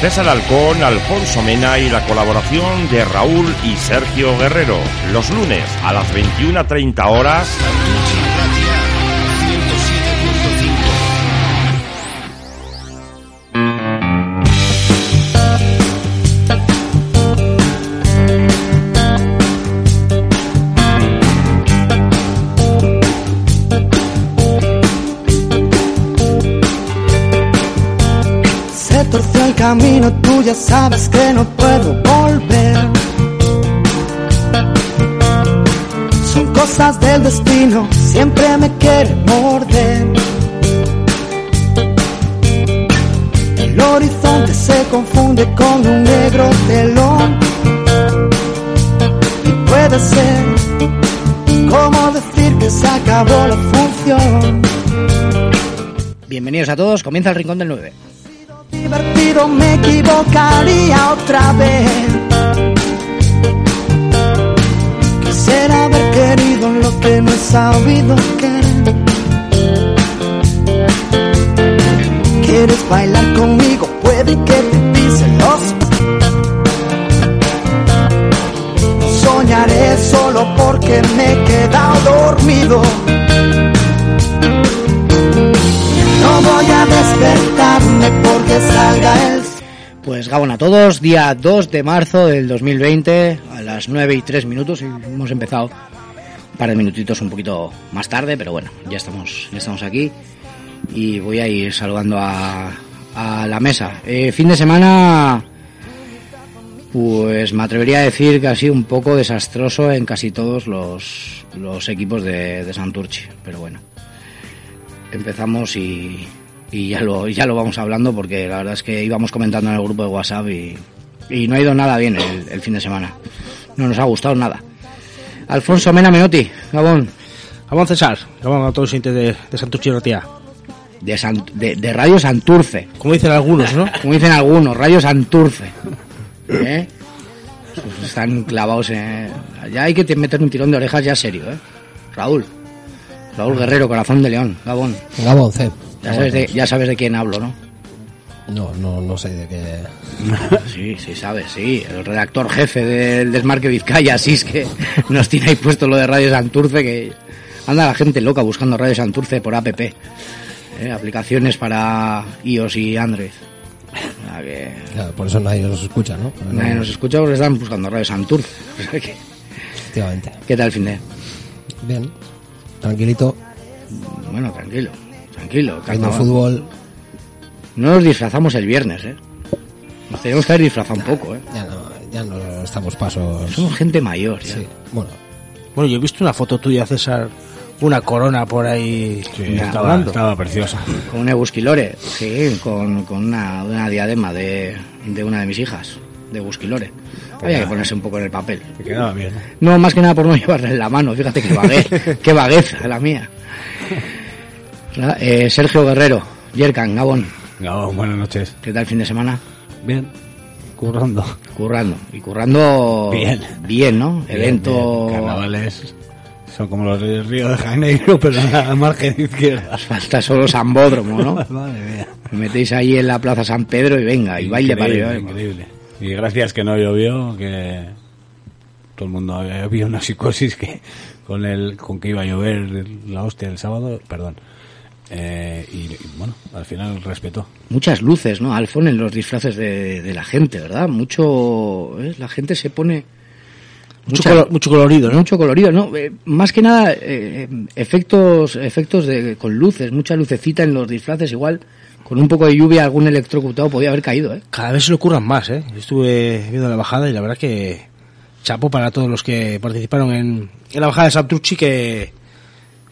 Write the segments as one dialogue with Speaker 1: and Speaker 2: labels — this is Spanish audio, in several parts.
Speaker 1: César Alcón, Alfonso Mena y la colaboración de Raúl y Sergio Guerrero. Los lunes a las 21.30 horas.
Speaker 2: Camino, tú ya sabes que no puedo volver. Son cosas del destino, siempre me quiere morder. El horizonte se confunde con un negro telón. Y puede ser como decir que se acabó la función.
Speaker 3: Bienvenidos a todos, comienza el Rincón del 9.
Speaker 2: Divertido me equivocaría otra vez. Quisiera haber querido lo que no he sabido querer. ¿Quieres bailar conmigo? Puede que te pisen los soñaré solo porque me he quedado dormido. No voy a despertarme porque salga el
Speaker 3: Pues Gabón a todos, día 2 de marzo del 2020, a las 9 y 3 minutos, y hemos empezado un par de minutitos un poquito más tarde, pero bueno, ya estamos, ya estamos aquí y voy a ir saludando a, la mesa. Eh, fin de semana, pues me atrevería a decir que ha sido un poco desastroso en casi todos los, equipos de, de Santurchi, pero bueno, empezamos y, y ya lo, ya lo vamos hablando porque la verdad es que íbamos comentando en el grupo de WhatsApp y, y no ha ido nada bien el, el fin de semana. No nos ha gustado nada. Alfonso Mena Menotti, Gabón,
Speaker 4: Vamos César, vamos a todos los de, de Santurchi y Ratia.
Speaker 3: de, San- de, de Radio Santurce,
Speaker 4: Como dicen algunos, ¿no?
Speaker 3: como dicen algunos, Radio Santurce. ¿Eh? Pues están clavados en... Ya hay que te- meter un tirón de orejas ya serio, ¿eh? Raúl. Raúl Guerrero, Corazón de León, Gabón.
Speaker 5: Gabón, C.
Speaker 3: Ya sabes de, ya sabes de quién hablo, ¿no?
Speaker 5: No, no, no sé de qué.
Speaker 3: Sí, sí, sabes, sí. El redactor jefe del Desmarque Vizcaya, así es que nos tiene ahí puesto lo de Radio Santurce, que anda la gente loca buscando Radio Santurce por app. ¿eh? Aplicaciones para iOS y Android. Que
Speaker 5: Claro, por eso nadie nos escucha, ¿no?
Speaker 3: Nadie nos escucha porque están buscando Radio Santurce.
Speaker 5: Efectivamente.
Speaker 3: ¿Qué tal el fin de?
Speaker 5: Bien. Tranquilito.
Speaker 3: Bueno, tranquilo, tranquilo.
Speaker 5: Viendo fútbol.
Speaker 3: No nos disfrazamos el viernes, ¿eh? Nos tenemos que haber disfrazado un poco, ¿eh?
Speaker 5: Ya no, ya no estamos pasos.
Speaker 3: Somos gente mayor, ya.
Speaker 5: Sí. Bueno,
Speaker 4: Bueno, yo he visto una foto tuya, César, una corona por ahí
Speaker 3: Ya,
Speaker 4: estaba, preciosa.
Speaker 3: Con un Ebusquilore, sí, con, con una, una diadema de, de una de mis hijas, de Busquilore. Había que ponerse un poco en el papel.
Speaker 4: Te quedaba bien.
Speaker 3: No, más que nada por no llevarla en la mano, fíjate que vaguez, qué vagueza la mía. Eh, Sergio Guerrero, Yerkan, Gabón,
Speaker 4: Gabón, buenas noches.
Speaker 3: ¿qué tal el fin de semana?
Speaker 4: Bien. Currando.
Speaker 3: Currando, y currando
Speaker 4: Bien.
Speaker 3: bien ¿no? Evento...
Speaker 4: Bien, Carnavales son como los de Río de Janeiro, pero en la margen izquierda.
Speaker 3: Falta solo Sambódromo, ¿no?
Speaker 4: Madre mía.
Speaker 3: Me metéis ahí en la Plaza San Pedro y venga, y baile para arriba.
Speaker 4: Increíble. Y gracias que no llovió, que todo el mundo había una psicosis que con el con que iba a llover la hostia el sábado, perdón. Eh, y, y, bueno, al final respetó.
Speaker 3: Muchas luces, ¿no? Alfon en los disfraces de, de la gente, ¿verdad? Mucho. ¿eh? La gente se pone.
Speaker 6: Mucho,
Speaker 3: mucha-
Speaker 6: colo- mucho colorido, ¿no?
Speaker 3: Mucho colorido, ¿no? Eh, más que nada, eh, efectos efectos de, con luces, mucha lucecita en los disfraces, igual. Con un poco de lluvia, algún electrocutado podía haber caído, ¿eh?
Speaker 6: Cada vez se le ocurran más, ¿eh? Yo estuve viendo la bajada y la verdad que chapo para todos los que participaron en, en la bajada de Santurchi que,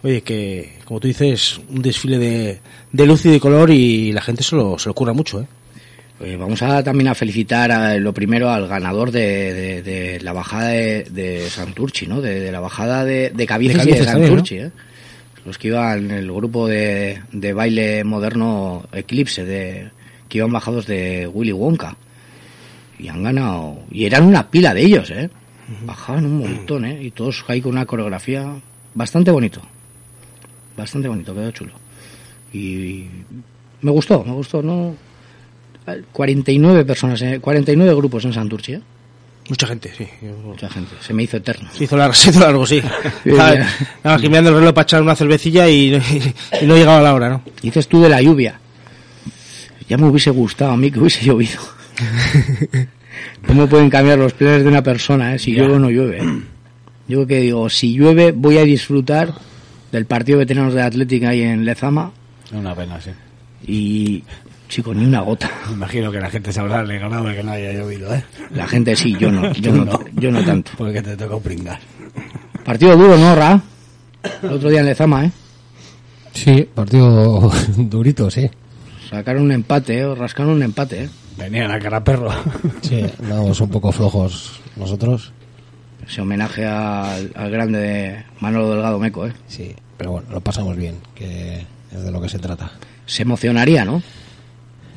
Speaker 6: oye, que como tú dices, un desfile de, de luz y de color y la gente se lo, se lo ocurra mucho, ¿eh?
Speaker 3: Pues vamos a también a felicitar a, lo primero al ganador de, de- de la bajada de, de Santurchi, ¿no? De, la bajada de, Cabieces,
Speaker 6: De
Speaker 3: y Santurchi, ¿eh? Los que iban en el grupo de, de baile moderno Eclipse, de, que iban bajados de Willy Wonka. Y han ganado. Y eran una pila de ellos, ¿eh? Bajaban un montón, ¿eh? Y todos ahí con una coreografía bastante bonito. Bastante bonito, quedó chulo. Y me gustó, me gustó, ¿no? 49 personas, eh, 49 grupos en Santurchi, ¿eh?
Speaker 6: Mucha gente, sí.
Speaker 3: Mucha gente. Se me hizo eterno.
Speaker 6: Se hizo largo, se hizo largo, sí. Nada, que mirando el reloj para echar una cervecilla y, y no llegaba la hora, ¿no?
Speaker 3: Dices tú de la lluvia. Ya me hubiese gustado a mí que hubiese llovido. ¿Cómo pueden cambiar los planes de una persona, eh? Si
Speaker 6: Ya.
Speaker 3: llueve o no llueve. Yo que digo, si llueve voy a disfrutar del partido que tenemos de Atlética ahí en Lezama
Speaker 4: Una pena, sí.
Speaker 3: y, chicos, ni una gota.
Speaker 4: Me imagino que la gente se habrá alegrado de que no haya llovido, ¿eh?
Speaker 3: La gente sí, yo no, yo no, yo no tanto.
Speaker 4: Porque te tocó pringar.
Speaker 3: Partido duro, ¿no, Ra? El otro día en Lezama, ¿eh?
Speaker 5: Sí, partido durito, sí.
Speaker 3: Sacaron un empate, ¿eh? O rascaron un empate, ¿eh?
Speaker 4: Venían a cara perro.
Speaker 5: Sí, andamos un poco flojos nosotros.
Speaker 3: Ese homenaje al, al grande de Manolo Delgado Meco, ¿eh?
Speaker 5: Sí, pero bueno, lo pasamos bien, que es de lo que se trata.
Speaker 3: Se emocionaría, ¿no?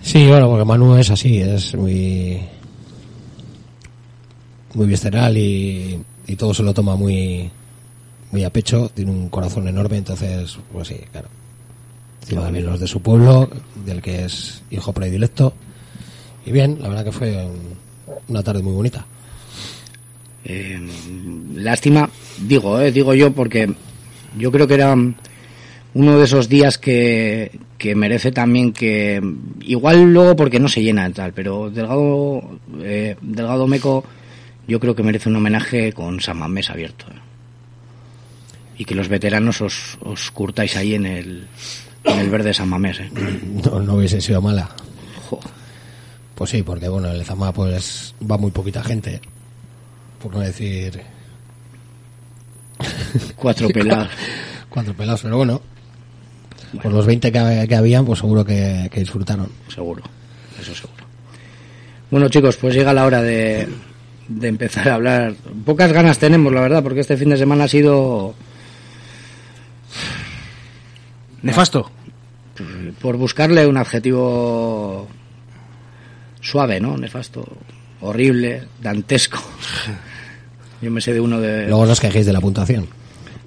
Speaker 5: Sí, bueno, porque Manu es así, es muy muy visceral y, y todo se lo toma muy muy a pecho, tiene un corazón enorme, entonces, pues sí, claro. Encima también los de su pueblo, del que es hijo predilecto. Y bien, la verdad que fue un- una tarde muy bonita.
Speaker 3: Eh, lástima, digo, eh, digo yo, porque yo creo que era uno de esos días que, que merece también que, igual luego porque no se llena y tal, pero Delgado, eh, Delgado Meco, yo creo que merece un homenaje con San Mamés abierto. eh. Y que los veteranos os, os curtáis ahí en el, en el verde San Mamés. eh.
Speaker 5: No, no hubiese sido mala.
Speaker 3: Jo,
Speaker 5: Pues sí, porque bueno, el Zama pues va muy poquita gente. Por no decir
Speaker 3: cuatro pelados.
Speaker 5: cuatro pelados, pero bueno. Por los 20 que, que habían, pues seguro que, que disfrutaron.
Speaker 3: seguro, eso seguro. Bueno chicos, pues llega la hora de, de empezar a hablar. Pocas ganas tenemos, la verdad, porque este fin de semana ha sido
Speaker 6: Nefasto.
Speaker 3: por buscarle un adjetivo suave, ¿no? Nefasto, horrible, dantesco. Yo me sé de uno de...
Speaker 5: Luego os quejéis de la puntuación.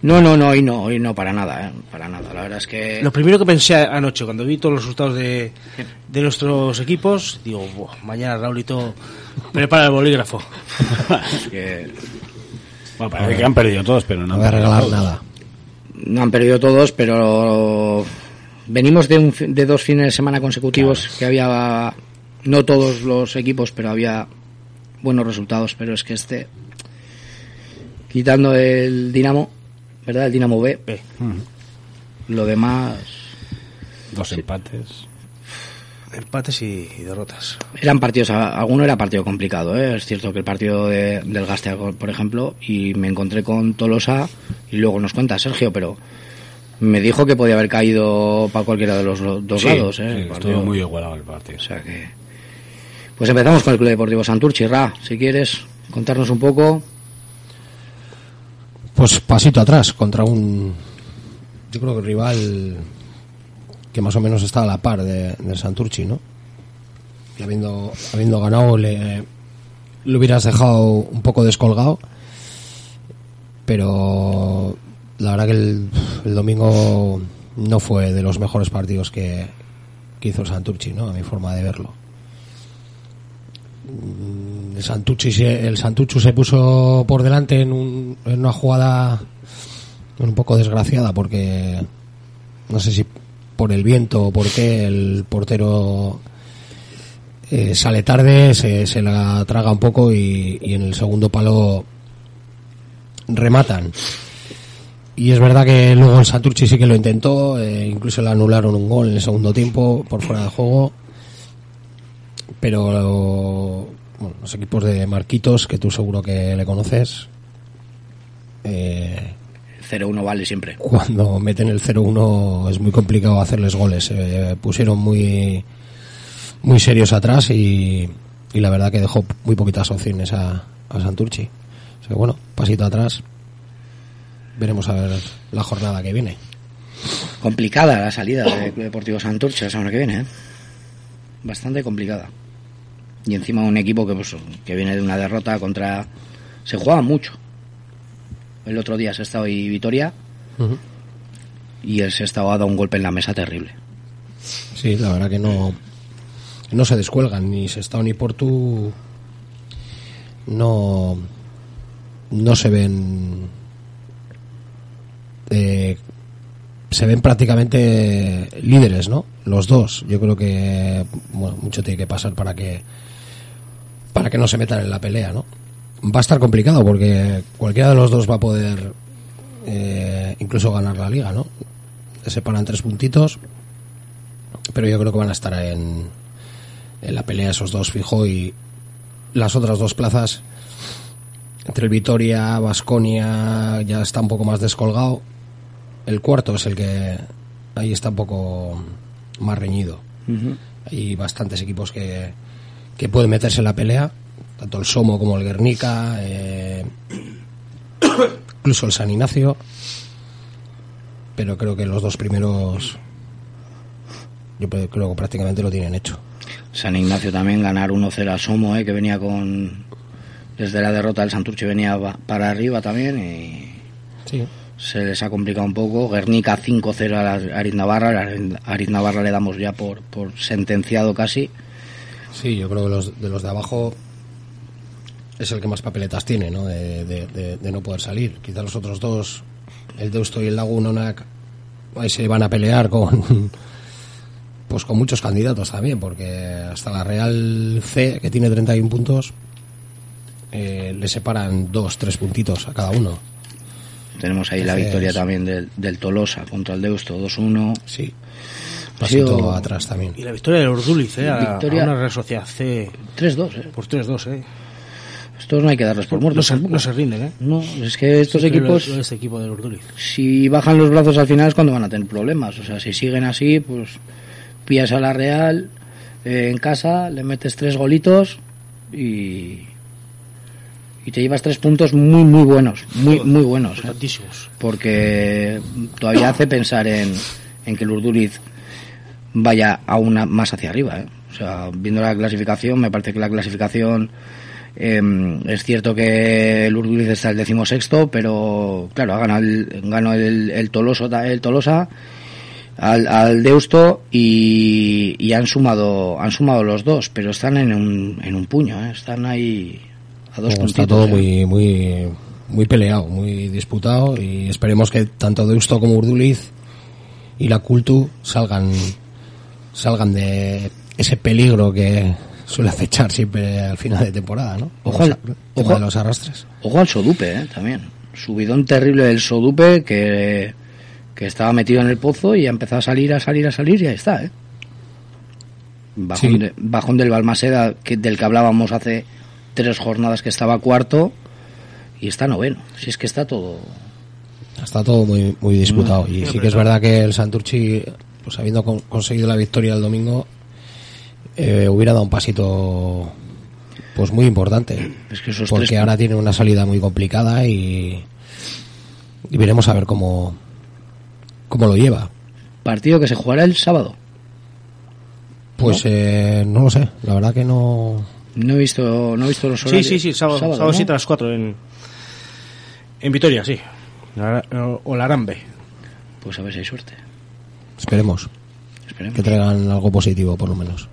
Speaker 3: No, no, no, hoy no, hoy no, para nada, ¿eh? Para nada. La verdad es que...
Speaker 6: Lo primero que pensé anoche, cuando vi todos los resultados de, de nuestros equipos, digo, "Buah, mañana Raulito prepara el bolígrafo.
Speaker 3: que
Speaker 4: Bueno, parece que han perdido todos, pero no
Speaker 5: No
Speaker 4: han
Speaker 5: voy a
Speaker 4: perdido
Speaker 5: regalar nada.
Speaker 3: no han perdido todos, pero venimos de, un, fi- de dos fines de semana consecutivos que había, no todos los equipos, pero había buenos resultados, pero es que este, quitando el Dinamo, ¿verdad? El Dinamo B, lo demás
Speaker 4: Dos empates.
Speaker 6: empates y, y derrotas.
Speaker 3: eran partidos, a- alguno era partido complicado, ¿eh? es cierto que el partido de- del Gastea, por ejemplo, y me encontré con Tolosa, y luego nos cuenta Sergio, pero me dijo que podía haber caído para cualquiera de los lo- dos
Speaker 4: Sí,
Speaker 3: lados, ¿eh?
Speaker 4: sí, estuvo muy igualado el partido.
Speaker 3: O sea que. Pues empezamos con el Club Deportivo Santurchi. Ra, si quieres contarnos un poco.
Speaker 5: Pues pasito atrás contra un. Yo creo que rival que más o menos está a la par de, del Santurchi, ¿no? Y habiendo, habiendo ganado, le, le hubieras dejado un poco descolgado. Pero la verdad que el, domingo no fue de los mejores partidos que, que hizo Santurchi, ¿no? A mi forma de verlo. El Santucci, se- el Santucci se puso por delante en, un- en una jugada un poco desgraciada porque no sé si por el viento o por qué el portero eh, sale tarde, se, la traga un poco y, y en el segundo palo rematan. Y es verdad que luego el Santurchi sí que lo intentó, eh, incluso le anularon un gol en el segundo tiempo por fuera de juego. Pero bueno, los equipos de Marquitos, que tú seguro que le conoces, eh,
Speaker 3: 0-1 vale siempre.
Speaker 5: cuando meten el 0-1 es muy complicado hacerles goles. Se pusieron muy, muy serios atrás y, y la verdad que dejó muy poquitas opciones a, a Santurchi. O sea, bueno, pasito atrás. Veremos a ver la jornada que viene.
Speaker 3: Complicada la salida del Club Deportivo Santurce la semana que viene, ¿eh? Bastante complicada. Y encima un equipo que, pues, que viene de una derrota contra... Se juega mucho. El otro día se estado y Vitoria y el Sestao ha dado un golpe en la mesa terrible.
Speaker 5: Sí, la verdad que no, no se descuelgan, ni Sestao ni Portu no, no se ven eh, se ven prácticamente líderes, ¿no? Los dos. Yo creo que bueno, mucho tiene que pasar para que para que no se metan en la pelea, ¿no? Va a estar complicado porque cualquiera de los dos va a poder eh, incluso ganar la liga, ¿no? Se separan tres puntitos, pero yo creo que van a estar en, en la pelea esos dos fijo y las otras dos plazas entre el Vitoria, Vasconia ya está un poco más descolgado. El cuarto es el que ahí está un poco más reñido. Hay bastantes equipos que, que pueden meterse en la pelea, tanto el Somo como el Guernica, eh, incluso el San Ignacio. Pero creo que los dos primeros, yo creo que prácticamente lo tienen hecho.
Speaker 3: San Ignacio también ganar 1-0 al Somo, ¿eh? que venía con... Desde la derrota del Santurce venía para arriba también y
Speaker 5: Sí.
Speaker 3: se les ha complicado un poco. Guernica 5-0 a la Ariz Navarra. La Ariz Navarra le damos ya por, por sentenciado casi.
Speaker 5: Sí, yo creo que los, de los de abajo es el que más papeletas tiene, ¿no? De, de- de- de no poder salir. Quizá los otros dos, el Deusto y el Lagunonac, ahí se van a pelear con pues con muchos candidatos también, porque hasta la Real C, que tiene 31 puntos, eh, le separan dos, tres puntitos a cada uno.
Speaker 3: Tenemos ahí la victoria también del, del Tolosa contra el Deusto 2-1.
Speaker 5: Sí. Pasito
Speaker 3: sido
Speaker 5: atrás también.
Speaker 6: Y la victoria del Urduliz, ¿eh? A,
Speaker 3: Victoria-
Speaker 6: a una Real C
Speaker 3: 3-2. ¿eh?
Speaker 6: por 3-2, ¿eh?
Speaker 3: Estos no hay que darles por
Speaker 6: No
Speaker 3: muertos.
Speaker 6: se, no se rinden, ¿eh?
Speaker 3: No, es que estos
Speaker 6: Siempre
Speaker 3: equipos,
Speaker 6: lo- lo de Este equipo del Urduliz.
Speaker 3: si bajan los brazos al final es cuando van a tener problemas. O sea, si siguen así, pues pillas a la Real eh, en casa, le metes tres golitos y, y te llevas tres puntos muy, muy buenos. Muy, muy buenos. ¿eh?
Speaker 6: Tantísimos.
Speaker 3: Porque todavía hace pensar en, en que el Urduriz vaya aún más hacia arriba. ¿eh? O sea, viendo la clasificación, me parece que la clasificación eh, es cierto que el Urduriz está el decimosexto, pero claro, ha ganado el, ganó el, el, Toloso, el Tolosa al, al Deusto y, y han sumado han sumado los dos, pero están en un, en un puño, ¿eh? están ahí a dos puntitos.
Speaker 5: está todo
Speaker 3: ¿eh?
Speaker 5: muy, muy, muy peleado, muy disputado y esperemos que tanto Deusto como Urduliz y la Cultu salgan, salgan de ese peligro que suele acechar siempre al final de temporada, ¿no?
Speaker 3: Ojo al- ojo-
Speaker 5: de los arrastres.
Speaker 3: Ojo al Sodupe, ¿eh? también. Subidón terrible del Sodupe que, que estaba metido en el pozo y ha empezado a salir, a salir, a salir y ahí está, ¿eh? Bajón,
Speaker 5: Sí.
Speaker 3: de- bajón del Balmaseda, que, del que hablábamos hace tres jornadas que estaba cuarto y está noveno. Si es que está todo...
Speaker 5: Está todo muy, muy disputado. y sí que es verdad que el Santurchi, pues habiendo con- conseguido la victoria el domingo, eh, hubiera dado un pasito pues muy importante.
Speaker 3: Es que esos
Speaker 5: porque
Speaker 3: tres-
Speaker 5: ahora tiene una salida muy complicada y, y veremos a ver cómo, cómo lo lleva.
Speaker 3: Partido que se jugará el sábado.
Speaker 5: Pues eh, no lo sé, la verdad que no.
Speaker 3: No he visto, no he visto los
Speaker 6: Sí,
Speaker 3: horarios.
Speaker 6: sí, sí, sábado, sábado,
Speaker 3: ¿no?
Speaker 6: 7 a las 4 en, en Vitoria, sí. O la Arambe.
Speaker 3: Pues a ver si hay suerte.
Speaker 5: Esperemos
Speaker 3: Esperemos.
Speaker 5: que traigan algo positivo, por lo menos.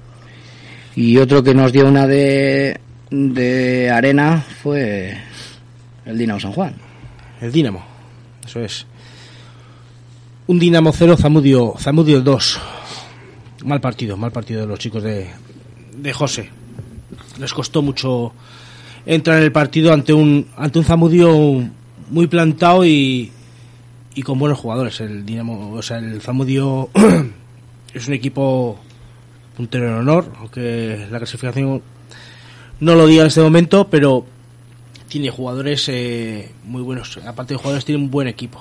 Speaker 3: Y otro que nos dio una de, de arena fue el Dinamo San Juan.
Speaker 6: El Dinamo. Eso es. un Dinamo 0, Zamudio, Zamudio 2. Mal partido, mal partido de los chicos de, de José. Les costó mucho entrar en el partido ante un ante un Zamudio muy plantado y, y con buenos jugadores. El Dinamo, o sea, el Zamudio es un equipo puntero en honor, aunque la clasificación no lo diga en este momento, pero tiene jugadores eh, muy buenos. Aparte de jugadores, tiene un buen equipo.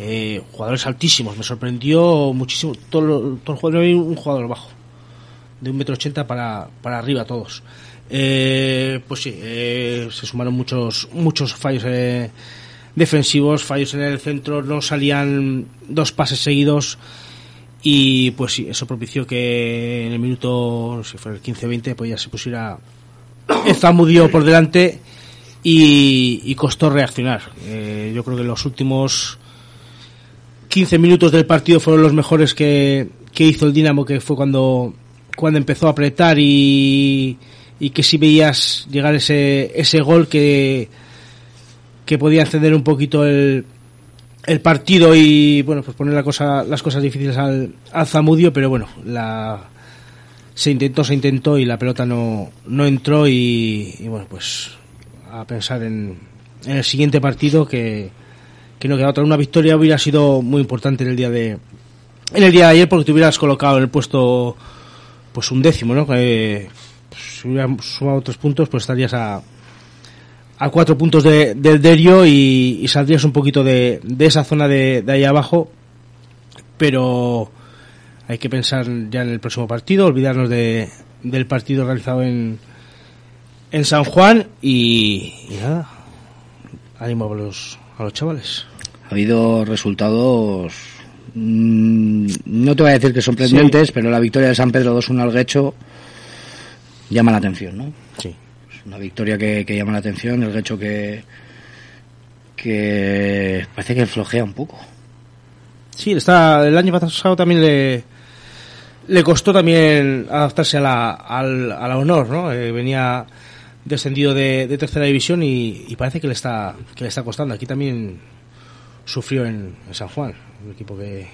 Speaker 6: Eh, jugadores altísimos, me sorprendió muchísimo. Todo, todo el juego, un jugador bajo, de un metro ochenta para, para arriba todos. Eh, pues sí, eh, se sumaron muchos muchos fallos eh, defensivos, fallos en el centro, no salían dos pases seguidos y pues sí, eso propició que en el minuto, no sé si fue el 15-20, pues ya se pusiera Zamudio por delante y, costó reaccionar. Eh, yo creo que los últimos 15 minutos del partido fueron los mejores que, que hizo el Dinamo, que fue cuando, cuando empezó a apretar y, y que si veías llegar ese, ese gol que, que podía encender un poquito el, el partido y bueno pues poner la cosa, las cosas difíciles al, al Zamudio, pero bueno, la, se intentó, se intentó y la pelota no, no entró y, y bueno pues a pensar en, en el siguiente partido que, que no queda otra. Una victoria hubiera sido muy importante en el día de en el día de ayer porque te hubieras colocado en el puesto pues un décimo, ¿no? Que, pues, si hubieras sumado tres puntos pues estarías a a cuatro puntos de, del Derio y, y saldrías un poquito de, de esa zona de, de ahí abajo pero hay que pensar ya en el próximo partido olvidarnos de, del partido realizado en en San Juan y, y nada ánimo a los a los chavales
Speaker 3: Ha habido resultados, mm, no te voy a decir que sorprendentes, pero la victoria de San Pedro 2-1 al Guecho llama la atención, ¿no?
Speaker 6: Sí.
Speaker 3: Una victoria que, que llama la atención, el Guecho que, que parece que flojea un poco.
Speaker 6: Sí, está, el año pasado también le, le costó también adaptarse a la, al, a la honor, ¿no? Eh, venía descendido de, de tercera división y, y parece que le está que le está costando. Aquí también sufrió en, en San Juan, un equipo que,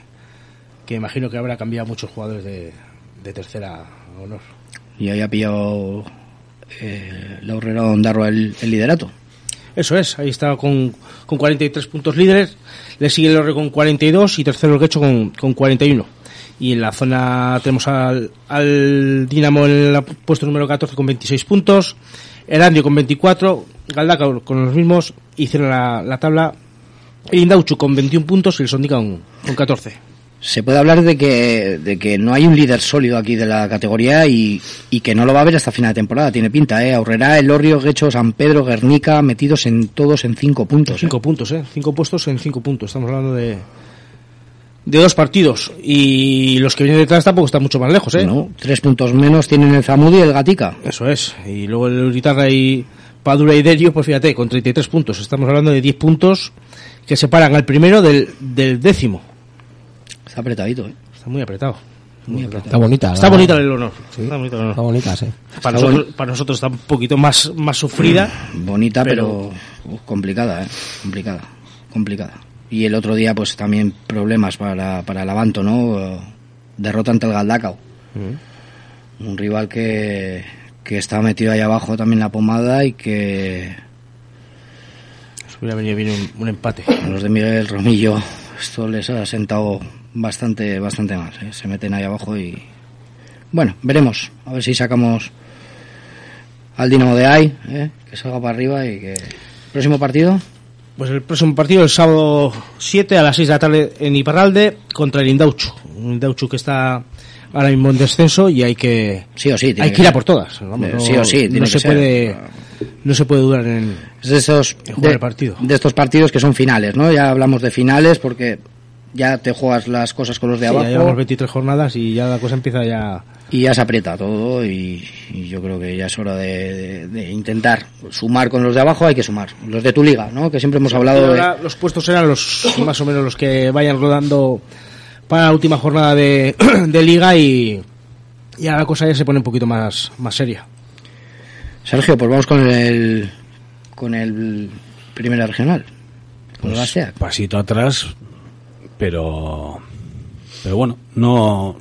Speaker 6: que imagino que habrá cambiado muchos jugadores de, de tercera a honor.
Speaker 3: Y ahí ha pillado eh, la Horrera Ondarro el, el liderato.
Speaker 6: Eso es, ahí está con, con 43 puntos líderes, le sigue el Orre con 42 y tercero el Quecho con, con 41. Y en la zona tenemos al, al Dinamo en el puesto número 14 con 26 puntos, el Andio con 24, Galdaca con los mismos, y cierra la, la tabla el Indauchu con 21 puntos y el Sondica con, con 14.
Speaker 3: Se puede hablar de que, de que no hay un líder sólido aquí de la categoría y, y que no lo va a haber hasta final de temporada. Tiene pinta, ¿eh? Aurrera, Elorrio, Guecho, San Pedro, Guernica, metidos en todos en cinco puntos. ¿eh?
Speaker 6: Cinco puntos, ¿eh? Cinco puestos en cinco puntos. Estamos hablando de, de dos partidos. Y los que vienen detrás tampoco están mucho más lejos, ¿eh?
Speaker 3: No, tres puntos menos tienen el Zamudi y el Gatica.
Speaker 6: Eso es. Y luego el Uritarra y Padura y Derio, pues fíjate, con 33 puntos. Estamos hablando de 10 puntos que separan al primero del, del décimo.
Speaker 3: Está apretadito, ¿eh?
Speaker 6: Está muy apretado.
Speaker 3: Muy apretado.
Speaker 5: Está bonita.
Speaker 6: Está bonita el honor.
Speaker 5: Sí.
Speaker 6: Está bonita el honor.
Speaker 5: Está bonita, sí.
Speaker 6: Para,
Speaker 3: Está
Speaker 6: nosotros, para nosotros está un poquito más, más sufrida.
Speaker 3: Bonita, pero,
Speaker 6: Pero-
Speaker 3: uh, complicada, ¿eh? Complicada, complicada. Y el otro día, pues también problemas para, para el Avanto, ¿no? Derrota ante el Galdacao. Un rival que, que está metido ahí abajo también la pomada y que
Speaker 6: Nos hubiera venido bien un, un empate.
Speaker 3: a los de Miguel Romillo esto les ha sentado bastante, bastante más. ¿eh? Se meten ahí abajo y... Bueno, veremos. A ver si sacamos al Dinamo de ahí, ¿eh? que salga para arriba y que... Próximo partido.
Speaker 6: Pues el próximo partido el sábado 7 a las 6 de la tarde en Iparralde contra el Indauchu. Un Indauchu que está ahora mismo en descenso y hay que
Speaker 3: Sí o sí. tiene
Speaker 6: hay que ir a por todas. Vamos, no,
Speaker 3: sí o sí, tiene
Speaker 6: no
Speaker 3: que
Speaker 6: se
Speaker 3: ser.
Speaker 6: puede no se puede dudar en
Speaker 3: Es de estos,
Speaker 6: En jugar
Speaker 3: de,
Speaker 6: el partido.
Speaker 3: de estos partidos que son finales, ¿no? Ya hablamos de finales porque ya te juegas las cosas con los de
Speaker 6: Sí, ya
Speaker 3: abajo
Speaker 6: llevamos 23 jornadas y ya la cosa empieza ya
Speaker 3: y ya se aprieta todo y, y yo creo que ya es hora de, de- de intentar sumar con los de abajo, hay que sumar. Los de tu liga, ¿no? Que siempre hemos hablado de...
Speaker 6: Ahora los puestos serán los más o menos los que vayan rodando para la última jornada de, de liga y ya la cosa ya se pone un poquito más más seria.
Speaker 3: Sergio, pues vamos con el con el primera regional. Con el
Speaker 4: Pues, pasito atrás, pero pero bueno, no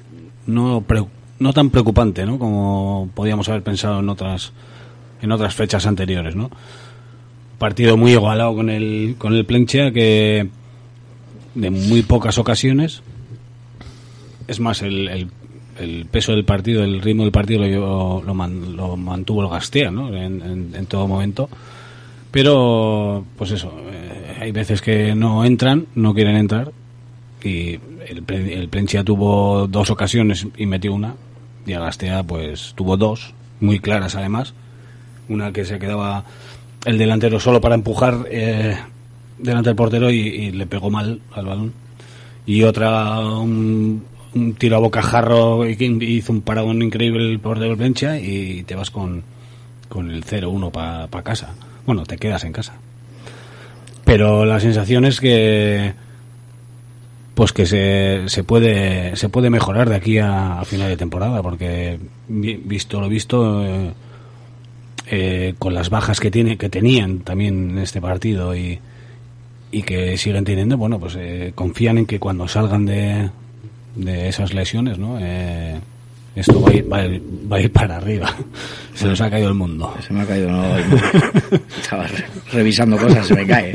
Speaker 4: no preu- no tan preocupante, ¿no? Como podíamos haber pensado en otras en otras fechas anteriores, ¿no? Partido muy igualado con el con el Plenchea que de muy pocas ocasiones es más el, el, el peso del partido, el ritmo del partido lo, lo, man- lo mantuvo el Gastea, ¿no? En todo momento. Pero, pues eso, eh, hay veces que no entran, no quieren entrar. Y el, el tuvo dos ocasiones y metió una. Y el Gastea, pues, tuvo dos, muy claras además. Una que se quedaba el delantero solo para empujar eh, delante del portero y, le pegó mal al balón. Y otra, un, un tiro a bocajarro y hizo un paradón increíble el portero del Plenchea y te vas con, con el 0-1 para casa. Bueno, te quedas en casa. Pero la sensación es que pues que se, se puede se puede mejorar de aquí a, final de temporada porque vi- visto lo visto eh, eh, con las bajas que tiene que tenían también en este partido y, y que siguen teniendo bueno pues eh, confían en que cuando salgan de, de esas lesiones no Eh, esto va a, ir, va, a ir, para arriba se nos ha caído el mundo
Speaker 3: Se me ha caído, no. Estaba re- revisando cosas, se me cae.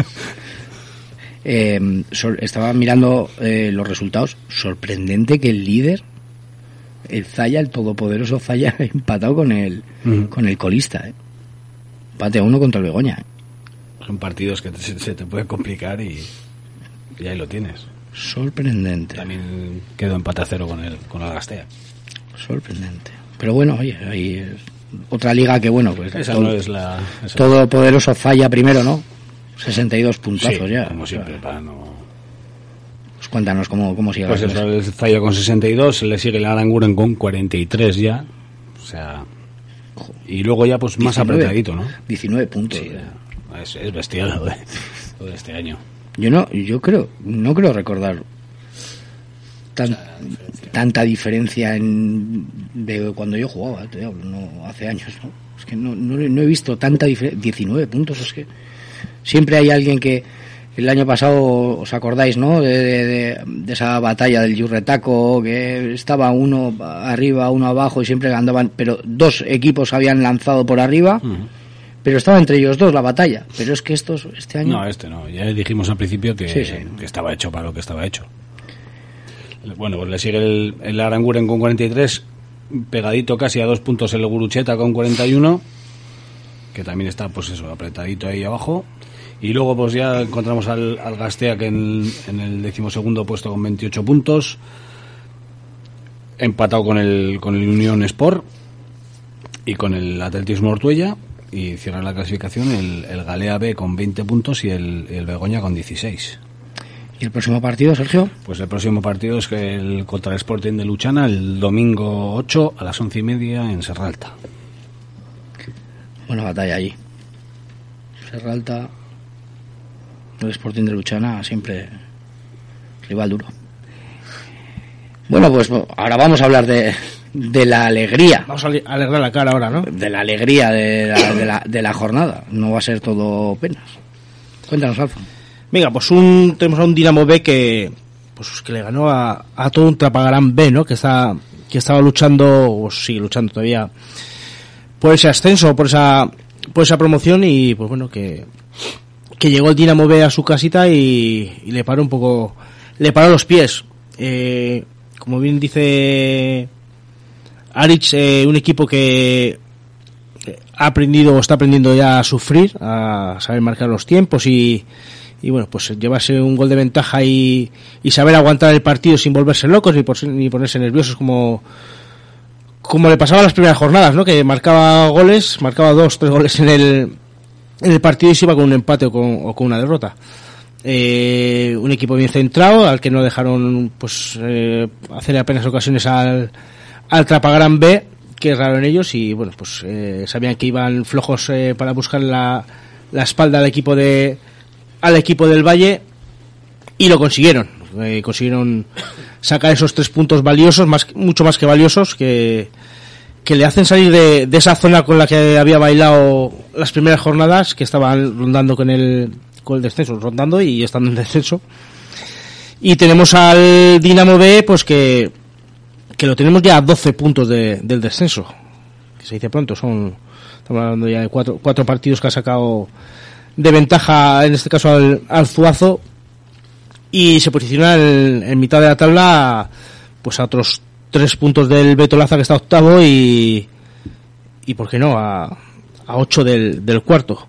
Speaker 3: Eh, estaba mirando eh, los resultados. Sorprendente que el líder, el Zaya, el todopoderoso Zaya, empatado con el, con el colista. Eh. Empate a uno contra el Begoña. eh.
Speaker 4: son partidos que te- se, te puede complicar y, y ahí lo tienes
Speaker 3: Sorprendente.
Speaker 4: también quedó empate a cero con el con Gastea
Speaker 3: Sorprendente. Pero bueno, oye, ahí es otra liga que bueno, pues
Speaker 4: esa
Speaker 3: todo,
Speaker 4: no es la esa-
Speaker 3: todopoderoso Zaya primero, ¿no? 62 puntazos
Speaker 4: Sí,
Speaker 3: ya.
Speaker 4: como siempre para no
Speaker 3: pues cuéntanos cómo, cómo sigue la
Speaker 4: pues eso
Speaker 3: cosa.
Speaker 4: el Zaya con 62 le sigue el Aranguren con 43 ya o sea y luego ya pues más
Speaker 3: 19.
Speaker 4: apretadito no
Speaker 3: 19 puntos.
Speaker 4: Sí,
Speaker 3: eh.
Speaker 4: es, es bestial lo de, lo de este año
Speaker 3: Yo no, yo creo, no creo recordar tan- tanta diferencia en, de cuando yo jugaba, te hablo, no, hace años, ¿no? Es que no, no, no he visto tanta diferencia, 19 puntos, es que siempre hay alguien que el año pasado, os acordáis, ¿no? De, de- de- de esa batalla del Yurretaco, que estaba uno arriba, uno abajo y siempre andaban, pero dos equipos habían lanzado por arriba, pero estaba entre ellos dos la batalla. Pero es que estos, este año...
Speaker 4: no este no ya dijimos al principio que,
Speaker 3: Sí, sí.
Speaker 4: que estaba hecho para lo que estaba hecho bueno pues le sigue el, el Aranguren con 43 pegadito casi a dos puntos el Gurucheta con 41 que también está pues eso apretadito ahí abajo y luego pues ya encontramos al, al Gastea que en, en el decimosegundo puesto con 28 puntos. Empatado con el con el Unión Sport y con el Atletismo Ortuella. Y cierra la clasificación el, el Galea B con 20 puntos y el, el Begoña con 16
Speaker 3: ¿Y el próximo partido, Sergio?
Speaker 4: pues el próximo partido es que el contra el Sporting de Luchana el domingo 8 a las once y media en Serralta.
Speaker 3: Buena batalla allí. Serra Alta, el Sporting de Luchana, siempre rival duro. Bueno, pues ahora vamos a hablar de, de la alegría.
Speaker 6: Vamos a ale- alegrar la cara ahora, ¿no?
Speaker 3: De la alegría de la, de la, de la jornada. No va a ser todo penas. Cuéntanos, Alfa.
Speaker 6: Venga, pues un, tenemos a un Dinamo B que pues que le ganó a, a todo un Trapagarán B, ¿no? Que está que estaba luchando o sigue luchando todavía por ese ascenso, por esa por esa promoción y pues bueno que que llegó el Dinamo B a su casita y, le paró un poco le paró los pies. Eh, como bien dice Arich, eh, un equipo que ha aprendido o está aprendiendo ya a sufrir, a saber marcar los tiempos y, y bueno, pues llevarse un gol de ventaja y, y saber aguantar el partido sin volverse locos ni, por- ni ponerse nerviosos como como le pasaba las primeras jornadas, ¿no? Que marcaba goles, marcaba dos, tres goles en el, el partido y se iba con un empate o con, o con una derrota. Eh, un equipo bien centrado, al que no dejaron pues eh, hacer apenas ocasiones al, al Trapagran B, que es raro en ellos, y bueno, pues eh, sabían que iban flojos eh, para buscar la, la espalda al equipo de al equipo del Valle y lo consiguieron. Eh, consiguieron sacar esos tres puntos valiosos, más, mucho más que valiosos, que, que le hacen salir de, de esa zona con la que había bailado las primeras jornadas, que estaban rondando con el, con el descenso, rondando y estando en descenso. Y tenemos al Dinamo B, pues que, que lo tenemos ya a 12 puntos de- del descenso. Que se dice pronto, son, estamos hablando ya de cuatro, cuatro partidos que ha sacado de ventaja, en este caso al, al Zuazo. Y se posiciona en, en mitad de la tabla, pues a otros tres puntos del Betolaza que está octavo y, y por qué no, a, a ocho del, del cuarto.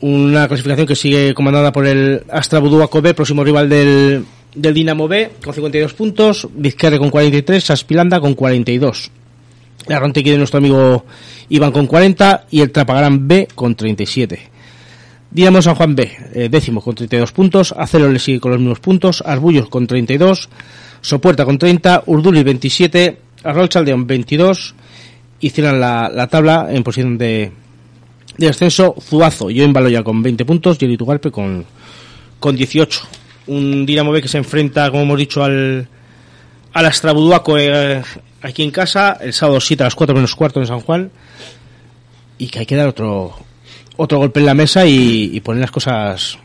Speaker 6: Una clasificación que sigue comandada por el Astra Buduaco B, próximo rival del, del Dinamo B, con 52 puntos, Vizcarre con 43, Saspilanda con 42. La Rontequi de nuestro amigo Iván con 40 y el Trapagarán B con 37. Dinamo San Juan B, eh, décimo con 32 puntos, Acelo le sigue con los mismos puntos, Arbullos con 32, Sopuerta con 30, Urduli 27, Arrol Chaldeón 22 y cierran la, la tabla en posición de, de ascenso Zuazo, yo en Baloya con 20 puntos y el con, con 18. Un Dinamo B que se enfrenta, como hemos dicho, al, al Astrabuduaco eh, aquí en casa, el sábado 7 a las 4 menos cuarto en San Juan y que hay que dar otro otro golpe en la mesa y, y poner las cosas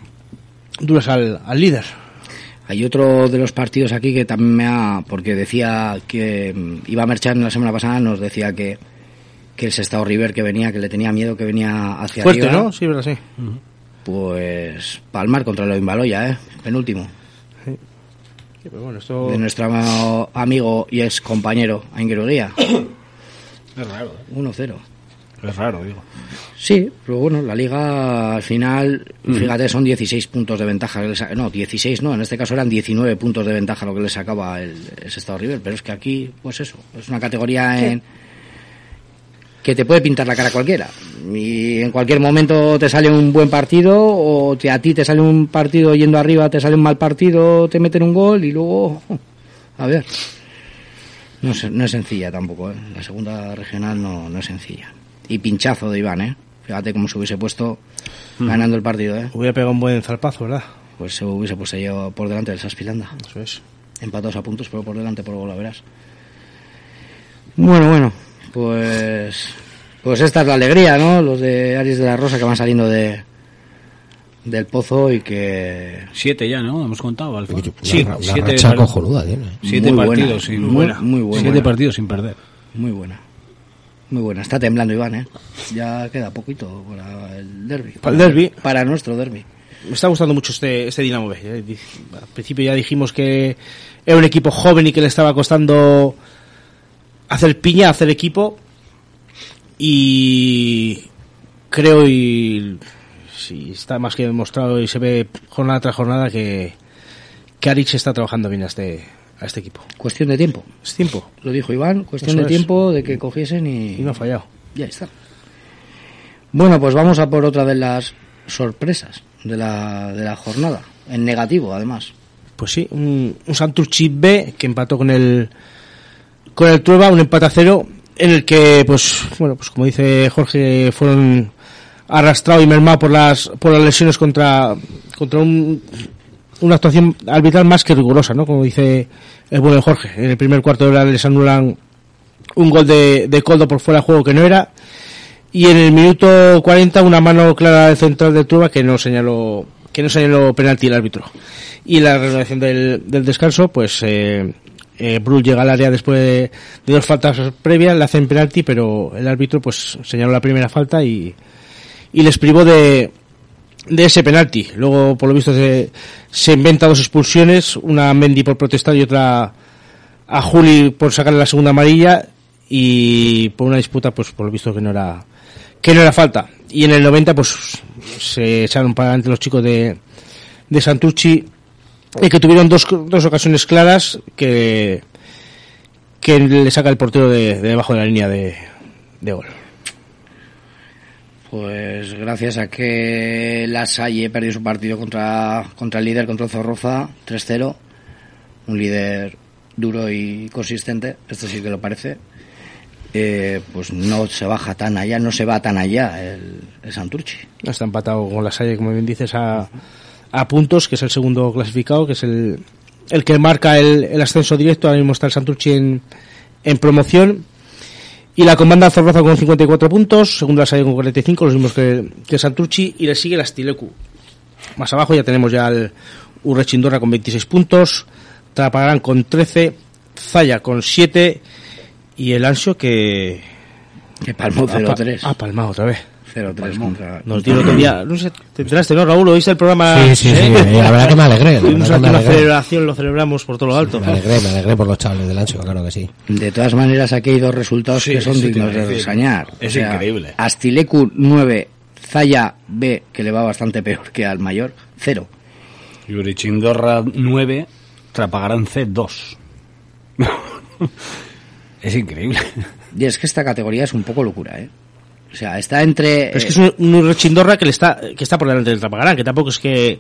Speaker 6: duras al, al líder.
Speaker 3: Hay otro de los partidos aquí que también me ha... porque decía que mm, iba a marchar la semana pasada, nos decía que, que el Sestao River que venía, que le tenía miedo, que venía hacia
Speaker 6: Fuerte,
Speaker 3: arriba.
Speaker 6: ¿no? Sí, verdad, sí.
Speaker 3: Pues Palmar contra el Baloya, ¿eh? Penúltimo.
Speaker 6: Sí, pero bueno, esto...
Speaker 3: De nuestro amigo y ex compañero Ainger Uguía.
Speaker 4: Es raro,
Speaker 3: 1-0.
Speaker 4: Es raro, digo.
Speaker 3: Sí, pero bueno, la liga al final, fíjate, son 16 puntos de ventaja. que le sa- No, 16 no, en este caso eran 19 puntos de ventaja lo que le sacaba el, el Estado River. Pero es que aquí, pues eso, es una categoría en que te puede pintar la cara cualquiera. Y en cualquier momento te sale un buen partido, o te- a ti te sale un partido yendo arriba, te sale un mal partido, te meten un gol y luego. A ver. No es, no es sencilla tampoco, ¿eh? La segunda regional no, no es sencilla. Y pinchazo de Iván, ¿eh? Fíjate cómo se hubiese puesto ganando el partido, ¿eh?
Speaker 6: Hubiera pegado un buen zarpazo, ¿verdad?
Speaker 3: Pues se hubiese puesto yo por delante del Saspilanda.
Speaker 6: Eso es.
Speaker 3: Empatados a puntos, pero por delante por la verás. Bueno, bueno, pues pues esta es la alegría, ¿no? Los de Aries de la Rosa que van saliendo de del pozo y que
Speaker 4: Siete ya, ¿no? Hemos contado, Alfa.
Speaker 5: Una,
Speaker 4: Sí,
Speaker 5: una
Speaker 4: siete,
Speaker 5: racha cojonuda tiene.
Speaker 4: siete
Speaker 3: Muy buena,
Speaker 4: partidos sin
Speaker 3: muy buena, muy buena.
Speaker 4: Siete partidos sin perder.
Speaker 3: muy buena. Muy buena. Está temblando Iván, ¿eh? Ya queda poquito para el derby.
Speaker 6: Para el derbi.
Speaker 3: Para nuestro derby.
Speaker 6: Me está gustando mucho este, este Dinamo B. eh. Al principio ya dijimos que era un equipo joven y que le estaba costando hacer piña, hacer equipo. Y creo y sí, está más que demostrado y se ve jornada tras jornada que, que Arich está trabajando bien a este, a este equipo.
Speaker 3: Cuestión de tiempo.
Speaker 6: Es tiempo.
Speaker 3: Lo dijo Iván, cuestión
Speaker 6: Eso
Speaker 3: de
Speaker 6: es.
Speaker 3: tiempo de que cogiesen y...
Speaker 6: Y no ha fallado.
Speaker 3: Ya está. Bueno, pues vamos a por otra de las sorpresas de la, de la jornada. En negativo, además.
Speaker 6: Pues sí, un, un Santurchi B que empató con el con el Trueba, un empate a cero, en el que, pues, bueno, pues como dice Jorge, fueron arrastrados y mermados por las por las lesiones contra contra un, una actuación arbitral más que rigurosa, ¿no? Como dice el bueno Jorge. En el primer cuarto de hora les anulan un gol de, de Coldo por fuera de juego que no era. Y en el minuto 40 una mano clara del central de Trueba que no señaló que no señaló penalti el árbitro. Y la renovación del, del descanso, pues eh, eh, Brul llega al área después de, de dos faltas previas, le hacen penalti, pero el árbitro pues señaló la primera falta y, y les privó de, de ese penalti. Luego, por lo visto, se, se inventa dos expulsiones, una a Mendy por protestar y otra a Juli por sacarle la segunda amarilla y por una disputa, pues por lo visto que no era que no era falta. Y en el 90, pues se echaron para adelante los chicos de, de Santucci y que tuvieron dos, dos ocasiones claras que, que le saca el portero de, de debajo de la línea de, de gol.
Speaker 3: Pues gracias a que la Salle perdió su partido contra, contra el líder, contra el Zorroza, 3-0. Un líder duro y consistente, esto sí que lo parece. Eh, pues no se baja tan allá, no se va tan allá el, el Santurchi.
Speaker 6: Está empatado con la Salle, como bien dices, a, a puntos, que es el segundo clasificado, que es el, el que marca el, el ascenso directo. Ahora mismo está el Santurchi en, en promoción. Y la comanda Zorroza con 54 puntos, segundo la con 45, los mismos que, que el Santurchi, y le sigue la Stilecu. Más abajo ya tenemos ya el- Urrechindorra con 26 puntos, Trapagarán con 13, Zaya con 7 y el Ansio que...
Speaker 3: Que palmó
Speaker 6: ha pa-
Speaker 3: 0-3.
Speaker 6: Ha palmado otra vez.
Speaker 3: 0-3 contra...
Speaker 6: Nos dio el otro día, no sé, te enteraste, ¿no, Raúl? ¿Oíste el programa?
Speaker 5: Sí, sí, sí,
Speaker 6: ¿Eh?
Speaker 5: la verdad que me alegré.
Speaker 6: Tuvimos aquí una celebración, lo celebramos por todo lo alto.
Speaker 5: Me alegré, me alegré por los chavales del ancho, claro que sí.
Speaker 3: De todas maneras, aquí hay dos resultados
Speaker 4: Sí,
Speaker 3: que son dignos de resañar.
Speaker 4: Es increíble.
Speaker 3: Astilecu 9, Zaya B, que le va bastante peor que al mayor, 0.
Speaker 4: Yurichindorra 9, Trapagarán C 2. es increíble.
Speaker 3: Y es que esta categoría es un poco locura, ¿eh? O sea, está entre...
Speaker 6: Pero es que es un, un Urrechindorra que le está, que está por delante del Trapagarán, que tampoco es que,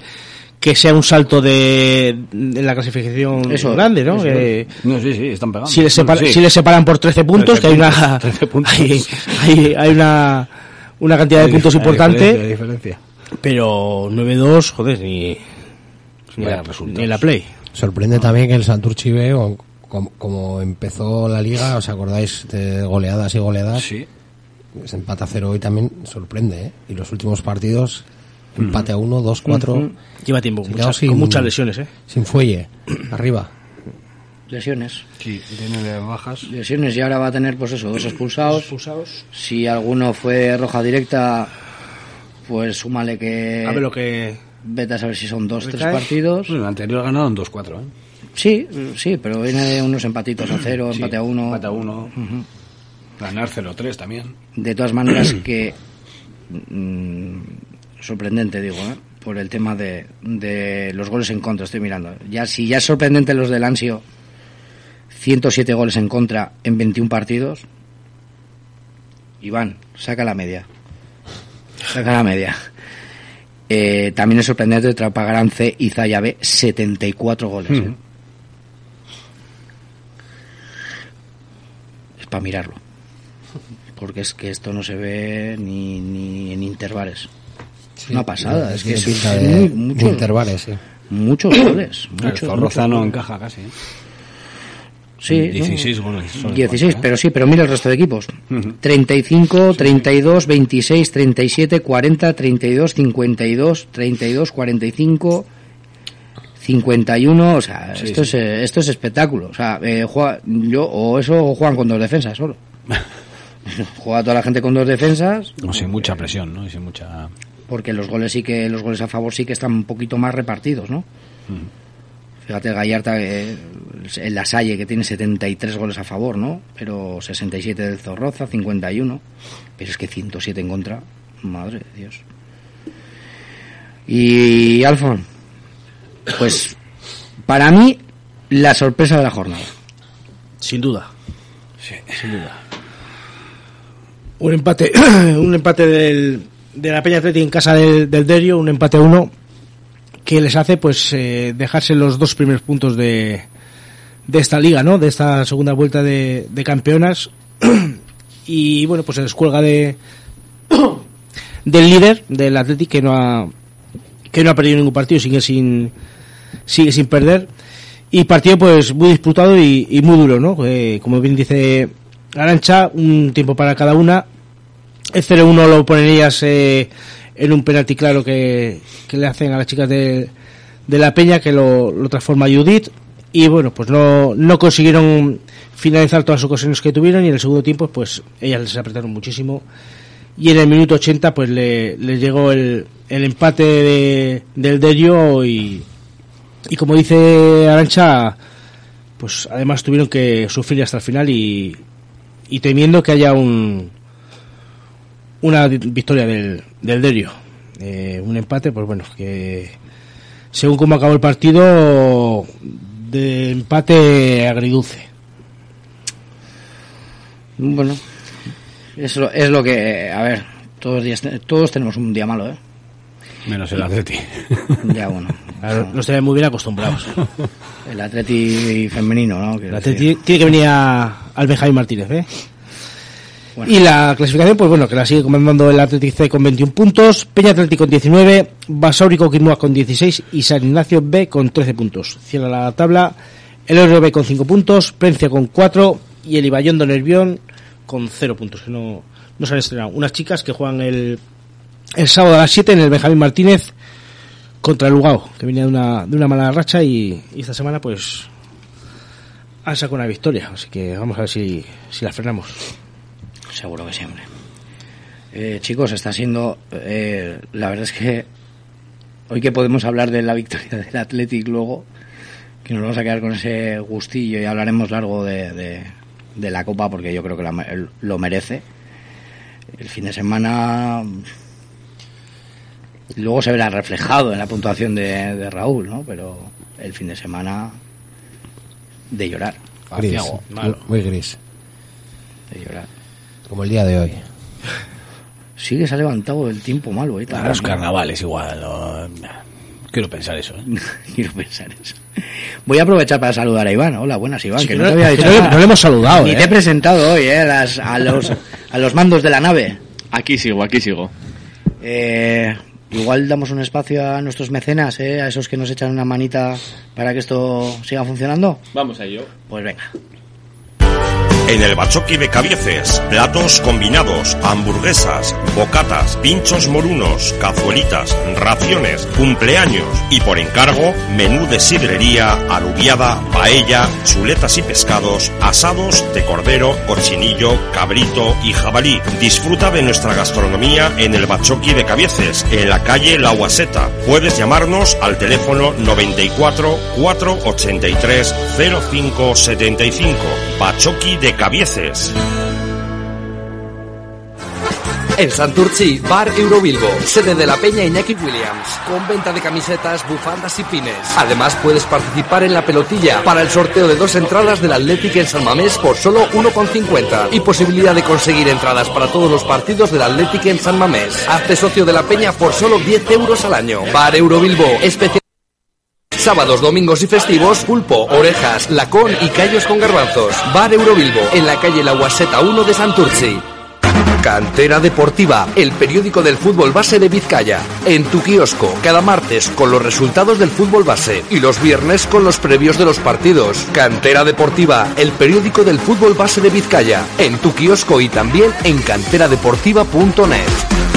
Speaker 6: que sea un salto de, de la clasificación
Speaker 3: Eso,
Speaker 6: grande, ¿no?
Speaker 3: eso.
Speaker 6: Que-
Speaker 4: No, sí, sí, están pegando.
Speaker 6: si les, separa-
Speaker 4: Sí.
Speaker 6: si les separan por 13 puntos,
Speaker 4: 13
Speaker 6: que hay una,
Speaker 4: puntos, 13 puntos.
Speaker 6: hay, hay, hay una, una cantidad de puntos importante,
Speaker 4: diferencia, hay diferencia.
Speaker 6: pero 9-2, joder, ni, ni, la- ni en la Play.
Speaker 5: Sorprende también que el Santurchi B, como, como empezó la liga, ¿os acordáis de goleadas y goleadas?
Speaker 4: Sí.
Speaker 5: Pues empate a cero hoy también sorprende, ¿eh? Y los últimos partidos, empate a uno, dos, cuatro.
Speaker 6: Lleva tiempo, muchas-
Speaker 5: sin-
Speaker 6: con muchas lesiones, ¿eh?
Speaker 5: sin fuelle, arriba.
Speaker 3: Lesiones.
Speaker 4: Sí, tiene bajas.
Speaker 3: Lesiones y ahora va a tener, pues eso, dos expulsados. Si alguno fue roja directa, pues súmale que...
Speaker 6: A ver lo que...
Speaker 3: Vete a saber si son dos, tres partidos.
Speaker 4: Pues el anterior ganaron 2-4, ¿eh?
Speaker 3: Sí, sí, pero viene de unos empatitos a cero,
Speaker 4: Sí,
Speaker 3: empate a uno.
Speaker 4: Empate a 1. Ganar 0-3 también.
Speaker 3: De todas maneras que mm, sorprendente digo, ¿eh? por el tema de, de los goles en contra, estoy mirando. Ya si ya es sorprendente los del Ansio, 107 goles en contra en 21 partidos. Iván, saca la media. Saca la media. Eh, también es sorprendente Trapagarán C y Zaya B 74 goles. ¿eh? Es para mirarlo. Porque es que esto no se ve ni, ni en intervares. Es una pasada. Es que es,
Speaker 5: pinta
Speaker 3: es
Speaker 5: de,
Speaker 3: muy-
Speaker 5: de
Speaker 3: mucho-
Speaker 5: intervalos, sí.
Speaker 3: muchos goles.
Speaker 4: El
Speaker 3: Muchos,
Speaker 4: Zorroza no
Speaker 3: muchos.
Speaker 4: encaja casi. ¿eh?
Speaker 3: Sí,
Speaker 4: 16
Speaker 3: no.
Speaker 4: goles. solo en
Speaker 3: 16,
Speaker 4: contra, ¿eh?
Speaker 3: pero sí, pero mira el resto de equipos.
Speaker 4: Ujú.
Speaker 3: 35, 32, 26, 37, 40, 32, 52, 32, 45, 51, o sea,
Speaker 4: Sí,
Speaker 3: esto,
Speaker 4: sí.
Speaker 3: Es, esto es espectáculo. O sea, eh, juega- yo, o eso o juegan con dos defensas solo. juega toda la gente con dos defensas.
Speaker 4: No, sin mucha presión, ¿no? Y sin mucha...
Speaker 3: porque los goles sí que los goles a favor sí que están un poquito más repartidos, ¿no? Fíjate Gallarta, eh, el Lasalle que tiene 73 goles a favor, ¿no? Pero 67 del Zorroza, 51, pero es que 107 en contra, madre de Dios. Y Alfon, pues para mí la sorpresa de la jornada.
Speaker 6: Sin duda. Sin duda. Un empate, un empate del, de la Peña Atleti en casa del, del Derio, un empate a uno que les hace pues eh, dejarse los dos primeros puntos de, de esta liga, ¿no? De esta segunda vuelta de, de campeonas. y bueno, pues se descuelga de del líder del Atleti que no ha que no ha perdido ningún partido, sigue sin sigue sin perder y partido pues muy disputado y, muy duro, ¿no? Eh, como bien dice Arancha, un tiempo para cada una. El 0-1 lo ponen ellas eh, en un penalti claro que, que le hacen a las chicas de, de la Peña, que lo, lo transforma Judith. Y bueno, pues no, no consiguieron finalizar todas las ocasiones que tuvieron y en el segundo tiempo pues ellas les apretaron muchísimo. Y en el minuto 80 pues le, les llegó el, el empate de- del Derio y, y como dice Arancha, pues además tuvieron que sufrir hasta el final y, y temiendo que haya un una victoria del, del Derio. Eh, un empate, pues bueno, que según cómo acabó el partido, de empate agridulce.
Speaker 3: Bueno, es lo, es lo que, a ver, todos, días, todos tenemos un día malo, ¿eh?
Speaker 4: Menos el Atleti.
Speaker 3: Ya, bueno.
Speaker 6: Claro, no estarían muy bien acostumbrados.
Speaker 3: El Atleti femenino, ¿no? Quiero
Speaker 6: La Atleti
Speaker 3: decir.
Speaker 6: tiene que venir a, al Benjamín Martínez, ¿eh? Y la clasificación, pues bueno, que la sigue comandando el Athletic C con 21 puntos, Peña Atlético con 19, Basaurico Quinoa con 16 y San Ignacio B con 13 puntos. Cierra la tabla el Oro B con 5 puntos, Prencia con 4 y el Ibayondo Nervión con 0 puntos, que no, no se han estrenado. Unas chicas que juegan el, el sábado a las 7 en el Benjamín Martínez contra el Lugao, que venía de una, de una mala racha y, y esta semana pues han sacado una victoria, así que vamos a ver si, si la frenamos.
Speaker 3: Seguro que siempre. Eh, chicos, está siendo. eh, la verdad es que hoy que podemos hablar de la victoria del Athletic luego, que nos vamos a quedar con ese gustillo y hablaremos largo de, de- de la Copa porque yo creo que la lo merece. El fin de semana. Luego se verá reflejado en la puntuación de, de Raúl, ¿no? Pero el fin de semana. de llorar.
Speaker 5: Gris, muy gris.
Speaker 3: de llorar.
Speaker 5: Como el día de hoy.
Speaker 3: Sí que se ha levantado el tiempo malo, ¿eh?
Speaker 4: Para los carnavales igual. o- Quiero pensar eso. ¿eh?
Speaker 3: Quiero pensar eso. Voy a aprovechar para saludar a Iván. Hola, buenas, Iván.
Speaker 6: Sí,
Speaker 3: que no,
Speaker 6: no-
Speaker 3: te había dicho
Speaker 6: no le-
Speaker 3: nada.
Speaker 6: no le hemos saludado,
Speaker 3: Ni
Speaker 6: ¿eh?
Speaker 3: te he presentado hoy, ¿eh? A, las- a los, a los mandos de la nave.
Speaker 7: Aquí sigo, aquí sigo.
Speaker 3: Eh, igual damos un espacio a nuestros mecenas, ¿eh? A esos que nos echan una manita para que esto siga funcionando.
Speaker 7: Vamos a ello.
Speaker 3: Pues venga.
Speaker 1: En el Bachoqui de Cabieces, platos combinados, hamburguesas, bocatas, pinchos morunos, cazuelitas, raciones, cumpleaños y por encargo, menú de sidrería, alubiada, paella, chuletas y pescados, asados de cordero, cochinillo, cabrito y jabalí. Disfruta de nuestra gastronomía en el Bachoqui de Cabieces, en la calle La Guaseta. Puedes llamarnos al teléfono 94 483 0575. Bachoqui de.
Speaker 8: En Santurchi, Bar Eurobilbo, sede de la Peña Iñaki Williams, con venta de camisetas, bufandas y pines. Además, puedes participar en la pelotilla para el sorteo de dos entradas del Athletic en San Mamés por solo 1,50 y posibilidad de conseguir entradas para todos los partidos del Athletic en San Mamés. Hazte socio de la Peña por solo 10 euros al año. Bar Eurobilbo, especial Sábados, domingos y festivos, pulpo, orejas, lacón y callos con garbanzos. Bar Eurobilbo, en la calle La Guaseta 1 de Santurci. Cantera Deportiva, el periódico del fútbol base de Vizcaya. En tu kiosco, cada martes con los resultados del fútbol base y los viernes con los previos de los partidos. Cantera Deportiva, el periódico del fútbol base de Vizcaya. En tu kiosco y también en canteradeportiva.net.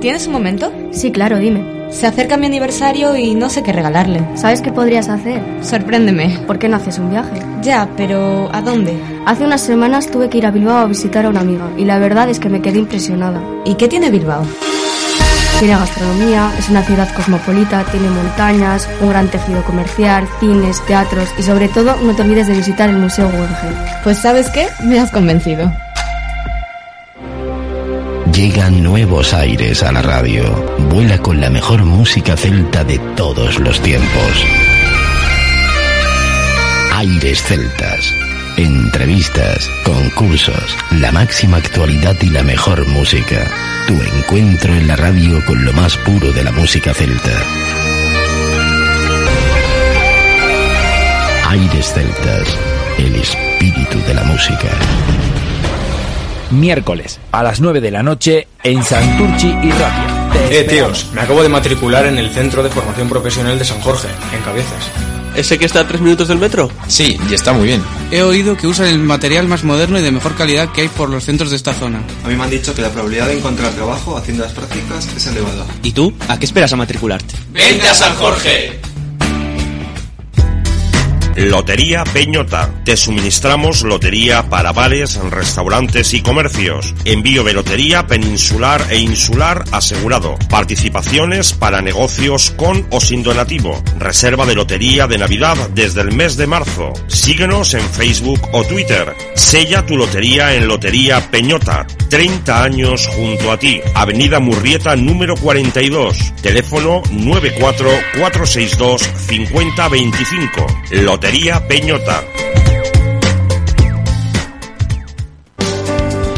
Speaker 9: ¿tienes un momento?
Speaker 10: Sí, claro, dime.
Speaker 9: Se acerca mi aniversario y no sé qué regalarle.
Speaker 10: ¿Sabes qué podrías hacer?
Speaker 9: Sorpréndeme.
Speaker 10: ¿Por qué no haces un viaje?
Speaker 9: Ya, pero ¿a dónde?
Speaker 10: Hace unas semanas tuve que ir a Bilbao a visitar a una amiga y la verdad es que me quedé impresionada.
Speaker 9: ¿Y qué tiene Bilbao?
Speaker 10: Tiene gastronomía, es una ciudad cosmopolita, tiene montañas, un gran tejido comercial, cines, teatros y sobre todo no te olvides de visitar el Museo Guggenheim.
Speaker 9: Pues ¿sabes qué? Me has convencido.
Speaker 11: Llegan nuevos aires a la radio. Vuela con la mejor música celta de todos los tiempos. Aires celtas. Entrevistas, concursos, la máxima actualidad y la mejor música. Tu encuentro en la radio con lo más puro de la música celta. Aires celtas. El espíritu de la música.
Speaker 12: Miércoles a las 9 de la noche en Santurchi y Ratia.
Speaker 13: Eh, tíos, me acabo de matricular en el Centro de Formación Profesional de San Jorge, en Cabezas.
Speaker 7: ¿Ese que está a tres minutos del metro?
Speaker 13: Sí, y está muy bien.
Speaker 14: He oído que usan el material más moderno y de mejor calidad que hay por los centros de esta zona.
Speaker 15: A mí me han dicho que la probabilidad de encontrar trabajo haciendo las prácticas es elevada.
Speaker 7: ¿Y tú? ¿A qué esperas a matricularte?
Speaker 13: ¡Vente a San Jorge!
Speaker 1: Lotería Peñota. Te suministramos lotería para bares, restaurantes y comercios. Envío de lotería peninsular e insular asegurado. Participaciones para negocios con o sin donativo. Reserva de lotería de Navidad desde el mes de marzo. Síguenos en Facebook o Twitter. Sella tu lotería en Lotería Peñota. 30 años junto a ti. Avenida Murrieta número 42. Teléfono 944625025. Lotería Peñota.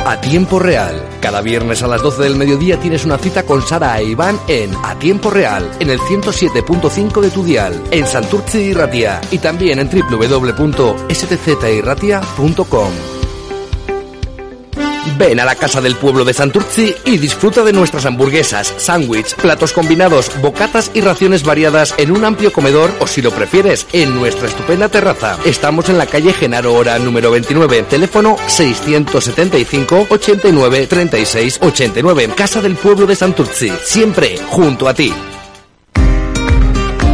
Speaker 8: A tiempo real. Cada viernes a las 12 del mediodía tienes una cita con Sara e Iván en A tiempo real, en el 107.5 de tu dial, en Santurce y Ratia, y también en www.stzirratia.com. Ven a la Casa del Pueblo de Santurci y disfruta de nuestras hamburguesas, sándwich, platos combinados, bocatas y raciones variadas en un amplio comedor o si lo prefieres, en nuestra estupenda terraza. Estamos en la calle Genaro Hora número 29, teléfono 675 89 36 89. Casa del Pueblo de Santurci, siempre junto a ti.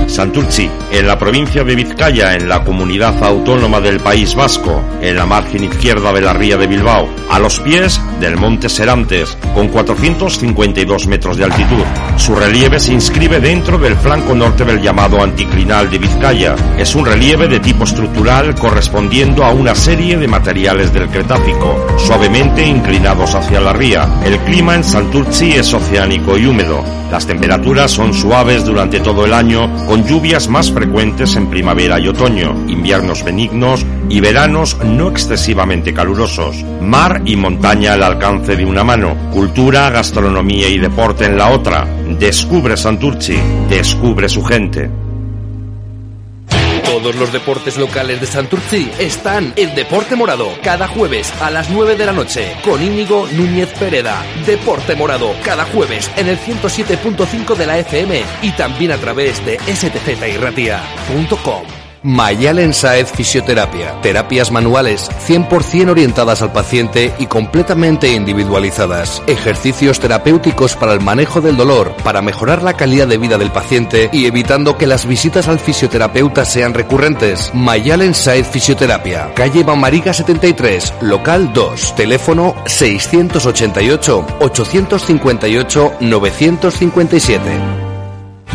Speaker 1: Santurci, en la provincia de Vizcaya, en la comunidad autónoma del País Vasco, en la margen izquierda de la ría de Bilbao, a los pies del Monte Serantes, con 452 metros de altitud. Su relieve se inscribe dentro del flanco norte del llamado anticlinal de Vizcaya. Es un relieve de tipo estructural correspondiendo a una serie de materiales del Cretácico, suavemente inclinados hacia la ría. El clima en Santurci es oceánico y húmedo. Las temperaturas son suaves durante todo el año, con lluvias más frecuentes en primavera y otoño, inviernos benignos y veranos no excesivamente calurosos. Mar y montaña al alcance de una mano, cultura, gastronomía y deporte en la otra. Descubre Santurci, descubre su gente.
Speaker 8: Todos los deportes locales de Santurci están en Deporte Morado, cada jueves a las 9 de la noche, con Íñigo Núñez Pereda. Deporte Morado, cada jueves en el 107.5 de la FM y también a través de stzirratia.com. Mayalen Saez Fisioterapia. Terapias manuales 100% orientadas al paciente y completamente individualizadas. Ejercicios terapéuticos para el manejo del dolor, para mejorar la calidad de vida del paciente y evitando que las visitas al fisioterapeuta sean recurrentes. Mayalen Saez Fisioterapia. Calle Bamariga 73, local 2. Teléfono 688 858 957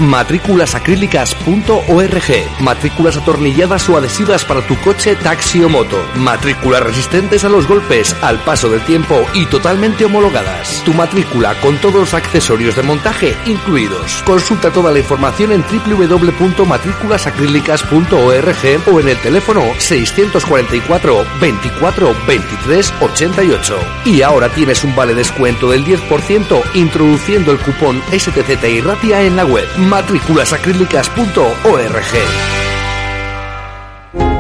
Speaker 8: matrículasacrílicas.org Matrículas atornilladas o adhesivas para tu coche, taxi o moto. Matrículas resistentes a los golpes, al paso del tiempo y totalmente homologadas. Tu matrícula con todos los accesorios de montaje incluidos. Consulta toda la información en www.matrículasacrílicas.org o en el teléfono 644 24 23 88. Y ahora tienes un vale descuento del 10% introduciendo el cupón Ratia en la web matrículasacrílicas.org.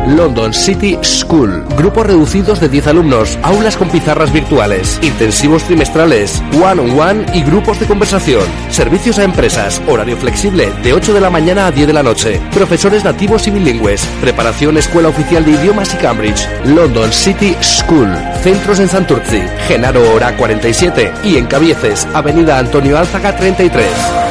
Speaker 8: London City School. Grupos reducidos de 10 alumnos, aulas con pizarras virtuales, intensivos trimestrales, one-on-one y grupos de conversación. Servicios a empresas, horario flexible de 8 de la mañana a 10 de la noche. Profesores nativos y bilingües. Preparación Escuela Oficial de Idiomas y Cambridge. London City School. Centros en Santurci, Genaro Hora 47 y en Cabieces, Avenida Antonio Álzaga 33.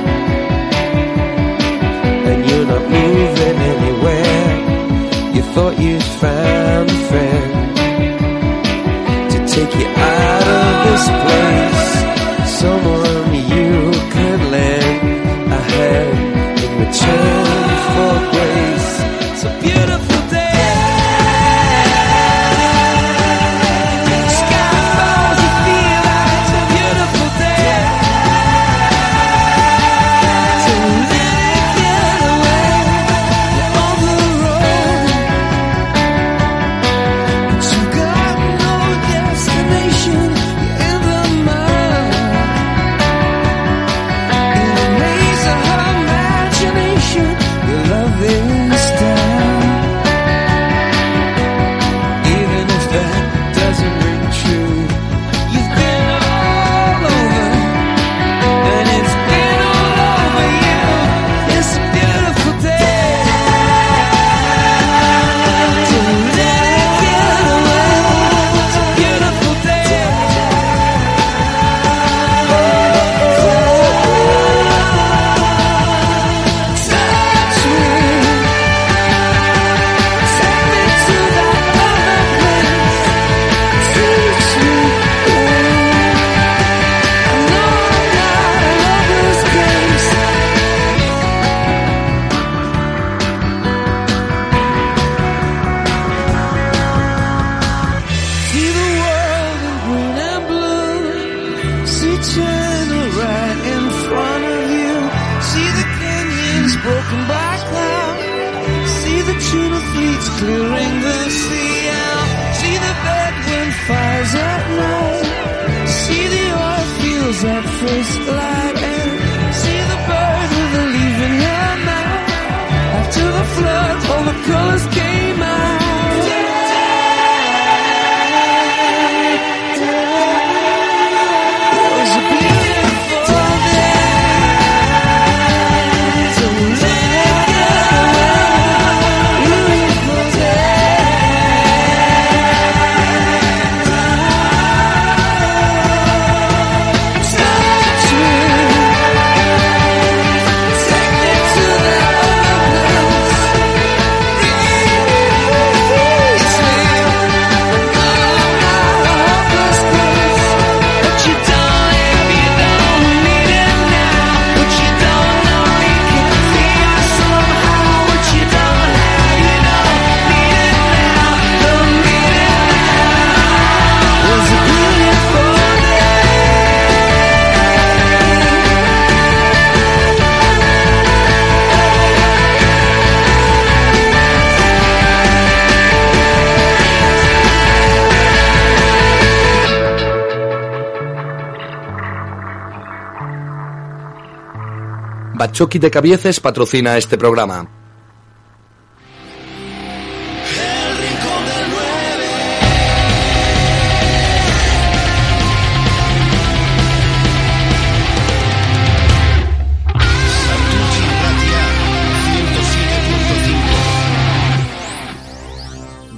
Speaker 8: Bachoqui de Cabieces patrocina este programa.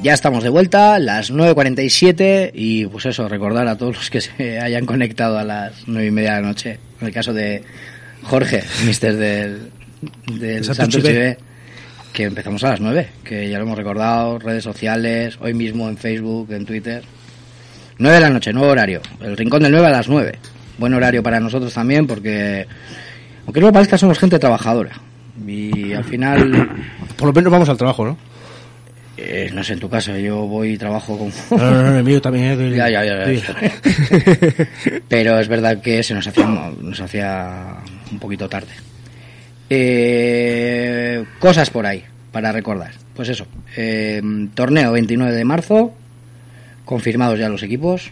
Speaker 3: Ya estamos de vuelta, las 9.47 y pues eso, recordar a todos los que se hayan conectado a las 9 y media de la noche, en el caso de Jorge, mister del,
Speaker 6: B.
Speaker 3: B, que empezamos a las 9, que ya lo hemos recordado, redes sociales, hoy mismo en Facebook, en Twitter. 9 de la noche, nuevo horario, el Rincón del 9 a las 9. Buen horario para nosotros también porque, aunque no lo parezca, somos gente trabajadora. Y al final,
Speaker 6: Por lo menos vamos al trabajo, ¿no?
Speaker 3: eh, no sé, en tu caso, yo voy y trabajo con...
Speaker 6: No, no, no, el mío también es del-
Speaker 3: Ya, ya, ya. Pero es verdad que se nos hacía, nos hacía un poquito tarde. Eh, cosas por ahí para recordar. Pues eso, eh, torneo 29 de marzo, confirmados ya los equipos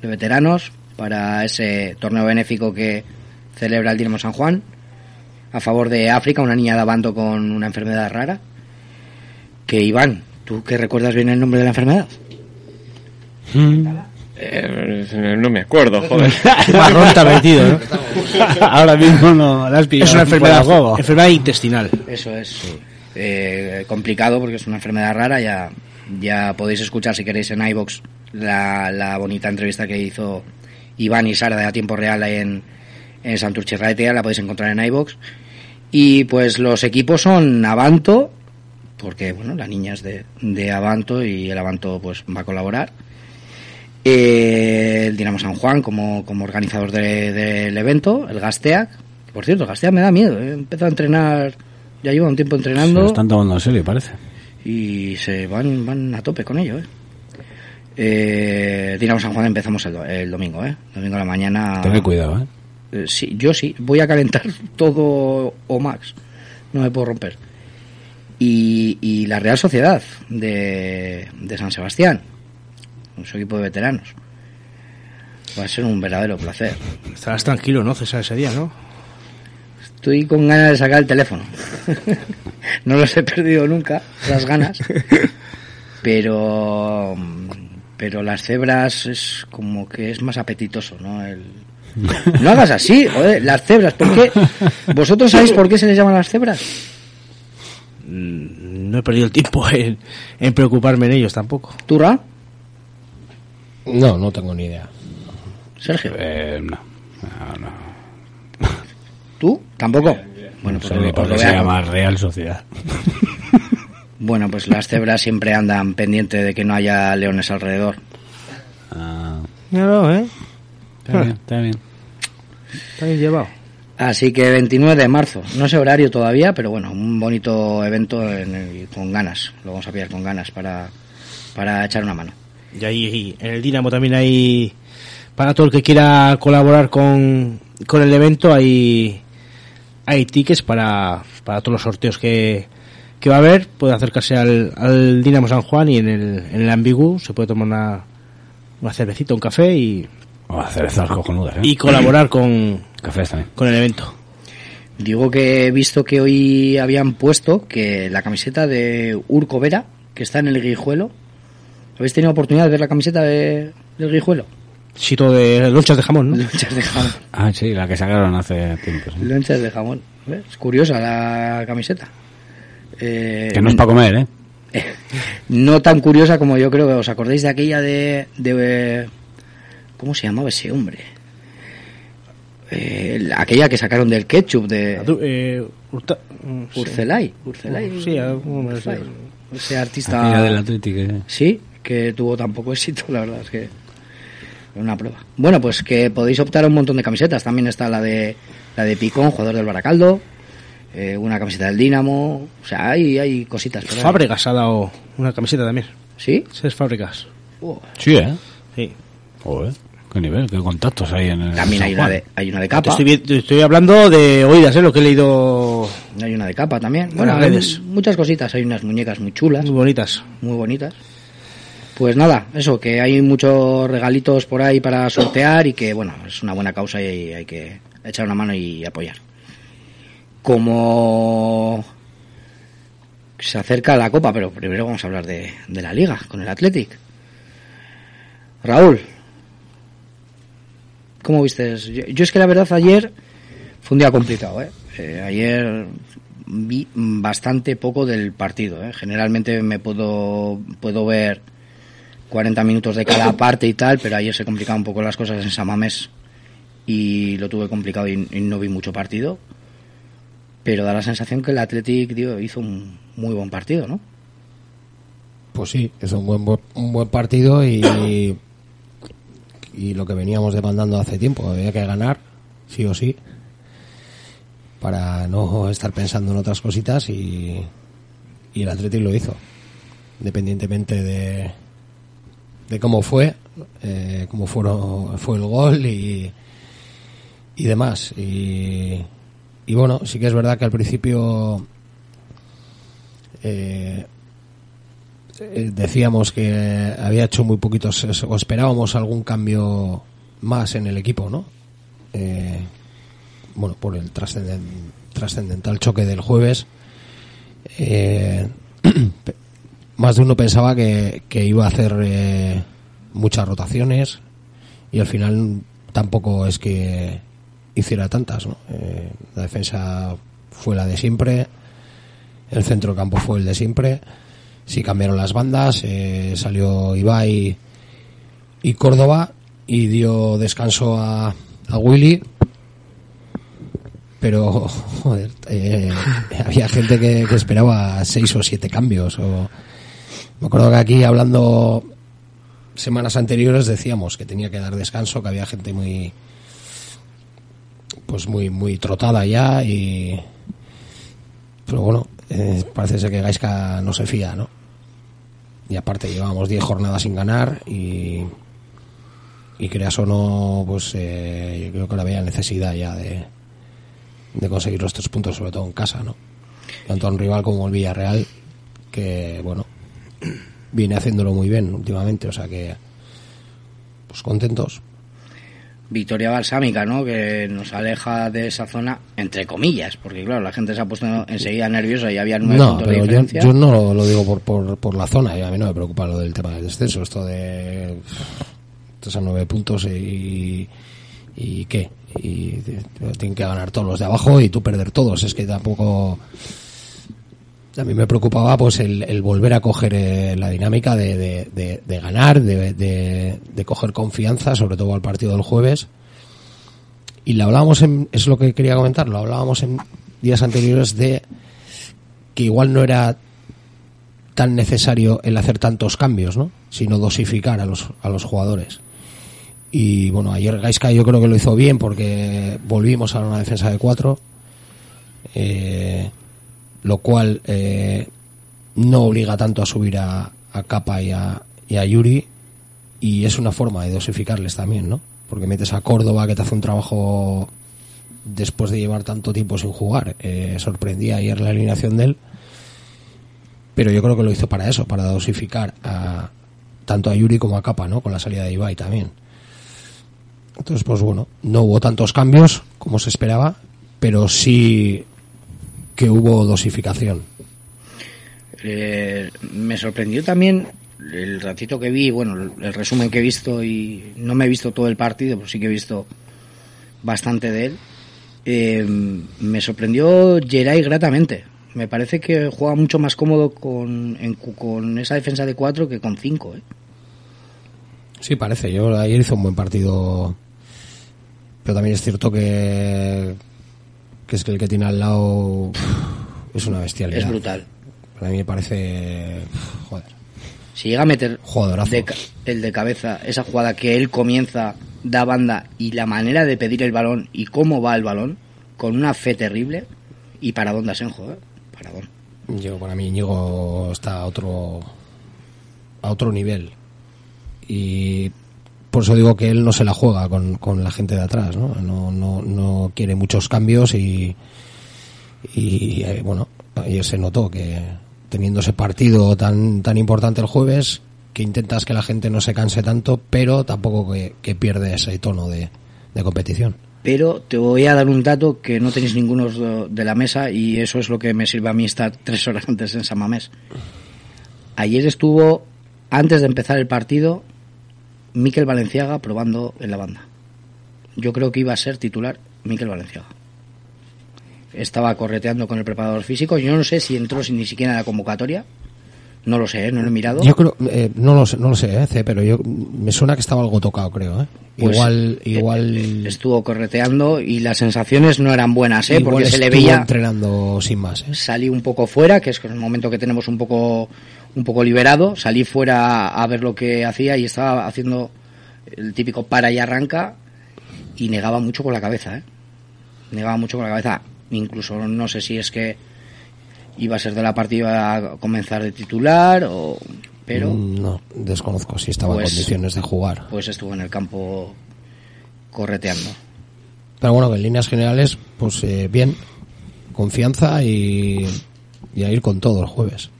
Speaker 3: de veteranos para ese torneo benéfico que celebra el Dinamo San Juan a favor de África, una niña de con una enfermedad rara. Que Iván, ¿tú que recuerdas bien el nombre de la enfermedad?
Speaker 7: Eh, no me acuerdo, joder.
Speaker 6: Marrón está metido, ¿no?
Speaker 4: Ahora mismo no la has pillado
Speaker 6: Es una enfermedad, enfermedad intestinal.
Speaker 3: Eso es eh, complicado porque es una enfermedad rara. Ya, ya podéis escuchar si queréis en iBox la, la bonita entrevista que hizo Iván y Sara de A Tiempo Real ahí en, en Santurce Raetia. La podéis encontrar en iBox. Y pues los equipos son Avanto, porque bueno, la niña es de, de Avanto y el Avanto pues va a colaborar. Eh, el Dinamo San Juan como, como organizador de- del evento, el Gasteac. Por cierto, el Gasteac me da miedo. He empezado a entrenar, ya llevo un tiempo
Speaker 4: Se lo
Speaker 3: entrenando
Speaker 4: están tomando en serio, parece.
Speaker 3: y se van, van a tope con ello. ¿eh? Eh, Dinamo San Juan empezamos el, do- el domingo, ¿eh? Domingo a la mañana.
Speaker 4: Ten cuidado, ¿eh?
Speaker 3: Eh, sí, yo sí, voy a calentar todo o max, no me puedo romper. Y, y la Real Sociedad de, de San Sebastián, con su equipo de veteranos. Va a ser un verdadero placer.
Speaker 6: Estarás tranquilo, ¿no, César, ese día, no?
Speaker 3: Estoy con ganas de sacar el teléfono. no los he perdido nunca, esas ganas. Pero pero las cebras es como que es más apetitoso, ¿no? El... No hagas así, joder, las cebras, ¿por qué? ¿Vosotros sabéis por qué se les llaman las cebras?
Speaker 6: Mm, No he perdido el tiempo en, en preocuparme en ellos tampoco.
Speaker 3: ¿Tú, Ra?
Speaker 5: No, no tengo ni idea.
Speaker 3: Sergio.
Speaker 4: Eh, no.
Speaker 3: ¿Tú? ¿Tampoco? Bueno,
Speaker 4: No
Speaker 3: pues
Speaker 4: sé ni
Speaker 3: os
Speaker 4: por
Speaker 3: lo
Speaker 4: qué
Speaker 3: voy
Speaker 4: se llama Real Sociedad.
Speaker 3: Bueno, pues las cebras siempre andan pendientes de que no haya leones alrededor.
Speaker 4: Ah,
Speaker 6: No, no, ¿eh?
Speaker 4: está bien, está bien.
Speaker 6: Está bien llevado.
Speaker 3: Así que 29 de marzo, no sé horario todavía, pero bueno, un bonito evento en el- con ganas. Lo vamos a pillar con ganas para, para echar una mano.
Speaker 6: Y ahí en el Dinamo también hay, para todo el que quiera colaborar con, con el evento, hay, hay tickets para, para todos los sorteos que, que va a haber. Puede acercarse al, al Dinamo San Juan y en el, en el Ambigu se puede tomar una, una cervecita, un café y,
Speaker 4: O cervezas cojonudas, ¿eh?
Speaker 6: y colaborar con,
Speaker 4: Cafés también.
Speaker 6: con el evento.
Speaker 3: Digo que he visto que hoy habían puesto que la camiseta de Urco Vera, que está en el Guijuelo. ¿Habéis tenido oportunidad de ver la camiseta de, del Guijuelo?
Speaker 6: Sitio de lonchas de jamón, ¿no?
Speaker 3: Lonchas de jamón.
Speaker 4: Ah, sí, la que sacaron hace tiempo. sí.
Speaker 3: Lonchas de jamón. Es curiosa la camiseta. Eh,
Speaker 4: Que no es para comer, ¿eh?
Speaker 3: no tan curiosa como yo creo que os acordáis de aquella de, de ¿cómo se llamaba ese hombre? Eh, la- aquella que sacaron del ketchup de
Speaker 6: Eh, Urta- mm, sí.
Speaker 3: Urcelay, Urcelay.
Speaker 6: Sí, algún-
Speaker 3: Urcelay. ese artista
Speaker 4: Aquella del Atlético. ¿eh?
Speaker 3: sí que tuvo tan poco éxito la verdad es que es una prueba bueno pues que podéis optar a un montón de camisetas también está la de la de Picón jugador del Baracaldo eh, una camiseta del Dinamo o sea hay hay cositas por ahí.
Speaker 6: Fábregas ha dado una camiseta también.
Speaker 3: ¿Sí?
Speaker 6: Sí, es Fábregas.
Speaker 4: Sí, ¿eh?
Speaker 6: Sí.
Speaker 4: Joder, qué nivel, qué contactos hay en el
Speaker 3: También hay una de, hay una de
Speaker 6: Te
Speaker 3: capa.
Speaker 6: estoy, te estoy hablando de oídas, ¿eh? Lo que he leído.
Speaker 3: Hay una de capa también.
Speaker 6: En
Speaker 3: Bueno, hay
Speaker 6: redes.
Speaker 3: muchas cositas. Hay unas muñecas muy chulas.
Speaker 6: Muy bonitas.
Speaker 3: Muy bonitas. Pues nada, eso, que hay muchos regalitos por ahí para sortear y que, bueno, es una buena causa y hay que echar una mano y apoyar. Como se acerca la Copa, pero primero vamos a hablar de, de la Liga con el Athletic. Raúl, ¿cómo viste? Yo, yo es que la verdad ayer fue un día complicado, ¿eh? Eh, ayer vi bastante poco del partido, ¿eh? Generalmente me puedo, puedo ver 40 minutos de cada parte y tal, pero ayer se complicaban un poco las cosas en Samamés y lo tuve complicado y, no vi mucho partido. Pero da la sensación que el Athletic tío, hizo un muy buen partido, ¿no?
Speaker 5: Pues sí, es un buen, bu- un buen partido y, y lo que veníamos demandando hace tiempo, había que ganar, sí o sí, para no estar pensando en otras cositas y, y el Athletic lo hizo, independientemente de, de cómo fue, eh, cómo fue el gol y, y demás. Y, y bueno, sí que es verdad que al principio... Eh, eh, decíamos que había hecho muy poquitos o esperábamos algún cambio más en el equipo, ¿no? Eh, bueno, por el trascenden- trascendental choque del jueves, eh, más de uno pensaba que, que iba a hacer eh, muchas rotaciones y al final tampoco es que hiciera tantas, ¿no? Eh, la defensa fue la de siempre, el centro campo fue el de siempre sí cambiaron las bandas, eh, salió Ibai y Córdoba y dio descanso a, a Willy. Pero, joder, eh, había gente que, que esperaba seis o siete cambios. O, me acuerdo que aquí hablando semanas anteriores decíamos que tenía que dar descanso, que había gente muy, pues muy, muy trotada ya y, pero bueno, eh, parece ser que Gaisca no se fía, ¿no? Y aparte llevamos 10 jornadas sin ganar y, y creas o no, pues eh, yo creo que ahora había necesidad ya de, de conseguir los tres puntos, sobre todo en casa, ¿no? Tanto a un rival como el Villarreal, que bueno, viene haciéndolo muy bien últimamente, o sea que, pues contentos.
Speaker 3: Victoria balsámica, ¿no? Que nos aleja de esa zona, entre comillas, porque claro, la gente se ha puesto enseguida nerviosa y había nueve
Speaker 5: No,
Speaker 3: puntos
Speaker 5: pero yo,
Speaker 3: diferencia.
Speaker 5: yo no lo, lo digo por, por, por la zona, y a mí no me preocupa lo del tema del descenso, esto de estos a nueve puntos y, y qué, y tienen que ganar todos los de abajo y tú perder todos, es que tampoco a mí me preocupaba pues el, volver a coger eh, la dinámica de, ganar, de coger confianza, sobre todo al partido del jueves. Y lo hablábamos en, es lo que quería comentar, lo hablábamos en días anteriores de que igual no era tan necesario el hacer tantos cambios, ¿no? Sino dosificar a los, a los jugadores. Y bueno, ayer Gaisca yo creo que lo hizo bien porque volvimos a una defensa de cuatro. Eh, lo cual eh, no obliga tanto a subir a, a Capa y a, y a Yuri y es una forma de dosificarles también, ¿no? Porque metes a Córdoba que te hace un trabajo después de llevar tanto tiempo sin jugar. Eh, sorprendía ayer la alineación de él, pero yo creo que lo hizo para eso, para dosificar a, tanto a Yuri como a Capa, ¿no? Con la salida de Ibai también. Entonces, pues bueno, no hubo tantos cambios como se esperaba, pero sí que hubo dosificación.
Speaker 3: Eh, me sorprendió también el ratito que vi, bueno, el resumen que he visto y no me he visto todo el partido, pero sí que he visto bastante de él. Eh, me sorprendió Geray gratamente. Me parece que juega mucho más cómodo con, en- con esa defensa de cuatro que con cinco. ¿eh?
Speaker 5: Sí, parece. Yo ayer hizo un buen partido. Pero también es cierto que, que es que el que tiene al lado es una bestialidad.
Speaker 3: Es brutal.
Speaker 5: Para mí me parece. Joder.
Speaker 3: Si llega a meter de el de cabeza, esa jugada que él comienza, da banda y la manera de pedir el balón y cómo va el balón, con una fe terrible, y para dónde Asenjo, ¿eh? Paradón.
Speaker 5: Yo, para mí, Íñigo está a otro, a otro nivel. Y por eso digo que él no se la juega con, con la gente de atrás, ¿no? No, no, no quiere muchos cambios y, y eh, bueno, ayer se notó que teniendo ese partido tan, tan importante el jueves, que intentas que la gente no se canse tanto, pero tampoco que, que pierde ese tono de, de competición.
Speaker 3: Pero te voy a dar un dato que no tenéis ninguno de- la mesa y eso es lo que me sirve a mí estar tres horas antes en San Mamés. Ayer estuvo, antes de empezar el partido, Miquel Valenciaga probando en la banda. Yo creo que iba a ser titular Miquel Valenciaga. Estaba correteando con el preparador físico. Yo no sé si entró sin ni siquiera en la convocatoria. No lo sé, ¿eh? no lo he mirado.
Speaker 5: Yo creo, eh, no lo sé, no lo sé, eh, C, pero yo me suena que estaba algo tocado, creo, ¿eh?
Speaker 3: Pues,
Speaker 5: igual, igual,
Speaker 3: Estuvo correteando y las sensaciones no eran buenas, ¿eh? porque se le veía
Speaker 5: entrenando sin más, ¿eh?
Speaker 3: salí un poco fuera, que es el momento que tenemos un poco un poco liberado, salí fuera a ver lo que hacía y estaba haciendo el típico para y arranca y negaba mucho con la cabeza, ¿eh? Negaba mucho con la cabeza, incluso no sé si es que iba a ser de la partida a comenzar de titular o pero
Speaker 5: Mm, No, desconozco si estaba
Speaker 3: Pues-
Speaker 5: en condiciones de jugar.
Speaker 3: pues estuvo en el campo correteando.
Speaker 5: Pero bueno, en líneas generales, pues eh, bien, confianza y, y a ir con todo el jueves.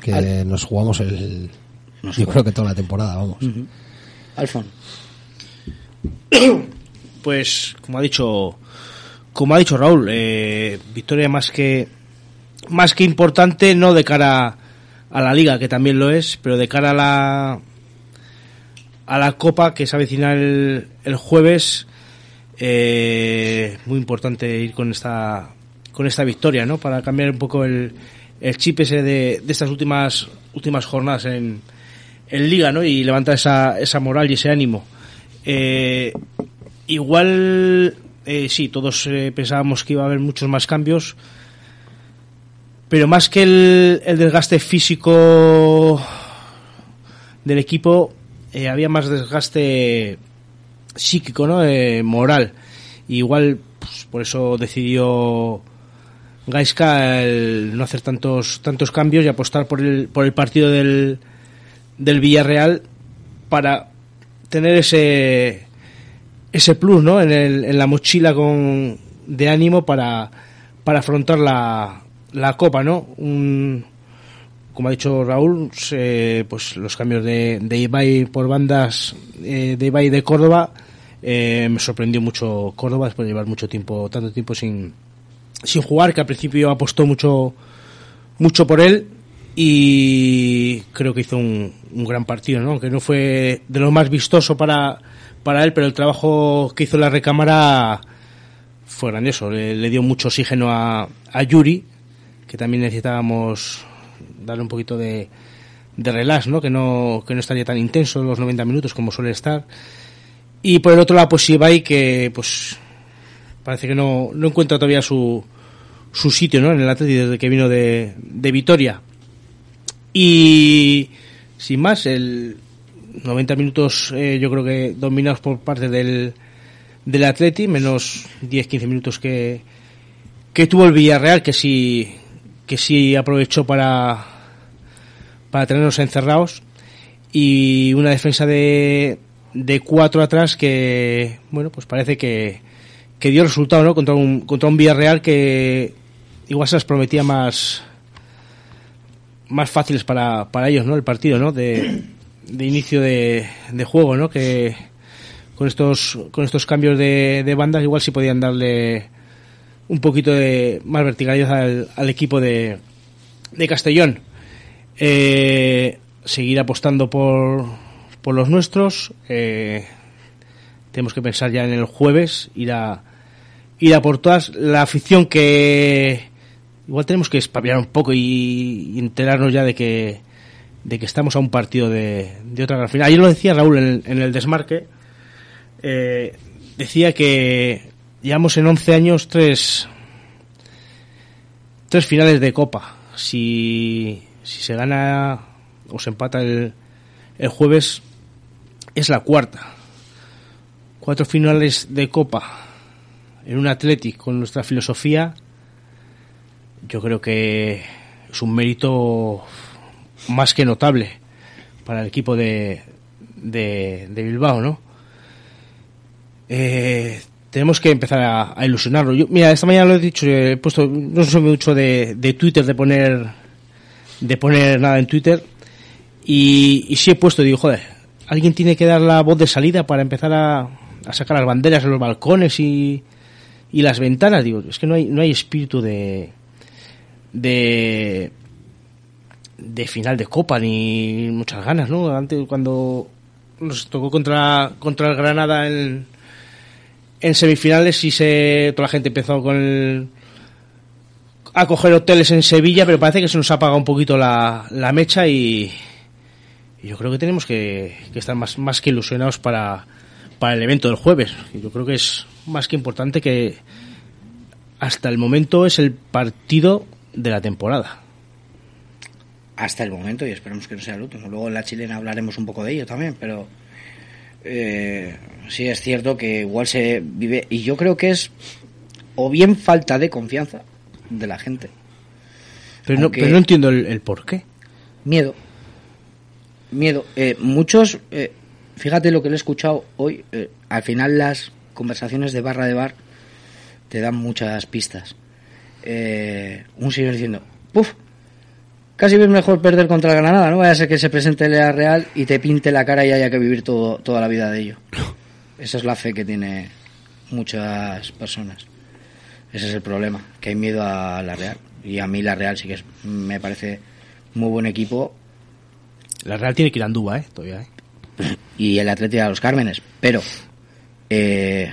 Speaker 5: Que nos jugamos el.
Speaker 3: Nos
Speaker 5: yo
Speaker 3: jugamos.
Speaker 5: creo que toda la temporada, vamos.
Speaker 3: Alfon.
Speaker 6: Pues, como ha dicho, como ha dicho Raúl, eh, victoria más que más que importante, no de cara a la liga, que también lo es, pero de cara a la a la copa que se avecina el, el jueves, eh, muy importante ir con esta con esta victoria, ¿no? Para cambiar un poco el, el chip ese de, de estas últimas últimas jornadas en, en liga, ¿no? Y levantar esa, esa moral y ese ánimo. Eh, igual, eh, sí, todos eh, pensábamos que iba a haber muchos más cambios, pero más que el, el desgaste físico del equipo, eh, había más desgaste psíquico, ¿no? Eh, moral. Y igual, pues, por eso decidió Gaiska el no hacer tantos tantos cambios y apostar por el por el partido del del Villarreal para tener ese ese plus ¿no? en, el- en la mochila con de ánimo para, para afrontar la, la copa no Un- como ha dicho Raúl se- pues los cambios de, de Ibai por bandas eh, de Ibai de Córdoba eh, me sorprendió mucho Córdoba después de llevar mucho tiempo tanto tiempo sin sin jugar que al principio apostó mucho mucho por él y creo que hizo un, un gran partido, ¿no? Aunque no fue de lo más vistoso para, para él, pero el trabajo que hizo la recámara fue grandioso. Le, le dio mucho oxígeno a, a Yuri, que también necesitábamos darle un poquito de, de relax, ¿no? Que no, que no estaría tan intenso los 90 minutos como suele estar. Y por el otro lado, pues Ibai, que pues parece que no, no encuentra todavía su, su sitio ¿no? en el Atleti desde que vino de, de Vitoria. Y sin más, el 90 minutos eh, yo creo que dominados por parte del, del Atleti, menos 10-15 minutos que, que tuvo el Villarreal, que sí, que sí aprovechó para, para tenernos encerrados. Y una defensa de, de cuatro atrás que, bueno, pues parece que, que dio resultado, ¿no? Contra un, contra un Villarreal que igual se les prometía más más fáciles para, para ellos, ¿no? El partido, ¿no? De, de inicio de, de juego, ¿no? Que con estos con estos cambios de, de bandas igual sí podían darle un poquito de más verticalidad al, al equipo de, de Castellón. Eh, seguir apostando por, por los nuestros. Eh, tenemos que pensar ya en el jueves, ir a, ir a por todas. La afición que igual tenemos que espabilar un poco y, y enterarnos ya de que, de que estamos a un partido de, de otra gran final. Ayer lo decía Raúl en el, en el desmarque. Eh, decía que llevamos en 11 años tres, tres finales de Copa. Si, si se gana o se empata el, el jueves, es la cuarta. Cuatro finales de Copa en un Athletic con nuestra filosofía, yo creo que es un mérito más que notable para el equipo de, de, Bilbao, ¿no? Eh, tenemos que empezar a, a ilusionarlo. Yo, mira, esta mañana lo he dicho, he puesto, no soy mucho de, de Twitter, de poner, de poner nada en Twitter, y, y sí he puesto, digo, joder, alguien tiene que dar la voz de salida para empezar a, a sacar las banderas en los balcones y, y las ventanas. Digo, es que no hay, no hay espíritu de, de, de final de copa ni muchas ganas, ¿no? Antes, cuando nos tocó contra, contra el Granada en, en semifinales, y se, toda la gente empezó con el, a coger hoteles en Sevilla, pero parece que se nos ha apagado un poquito la, la mecha y, y yo creo que tenemos que, que estar más, más que ilusionados para, para el evento del jueves. Y Yo creo que es más que importante que hasta el momento es el partido de la temporada.
Speaker 3: hasta el momento y esperemos que no sea el último. Luego en la chilena hablaremos un poco de ello también, pero eh, sí es cierto que igual se vive y yo creo que es o bien falta de confianza de la gente.
Speaker 6: Pero, no, pero no entiendo el, el por qué.
Speaker 3: Miedo. Miedo. Eh, muchos, eh, fíjate lo que le he escuchado hoy, eh, al final las conversaciones de barra de bar te dan muchas pistas. Eh, un señor diciendo, ¡puf! Casi es mejor perder contra el Granada, no vaya a ser que se presente el Real y te pinte la cara y haya que vivir todo, toda la vida de ello. Esa es la fe que tiene muchas personas. Ese es el problema, que hay miedo a la Real. Y a mí la Real sí que es, me parece muy buen equipo.
Speaker 6: La Real tiene que ir a Andúba, ¿eh? Todavía, ¿eh?
Speaker 3: Y el Atlético a los Cármenes. Pero eh,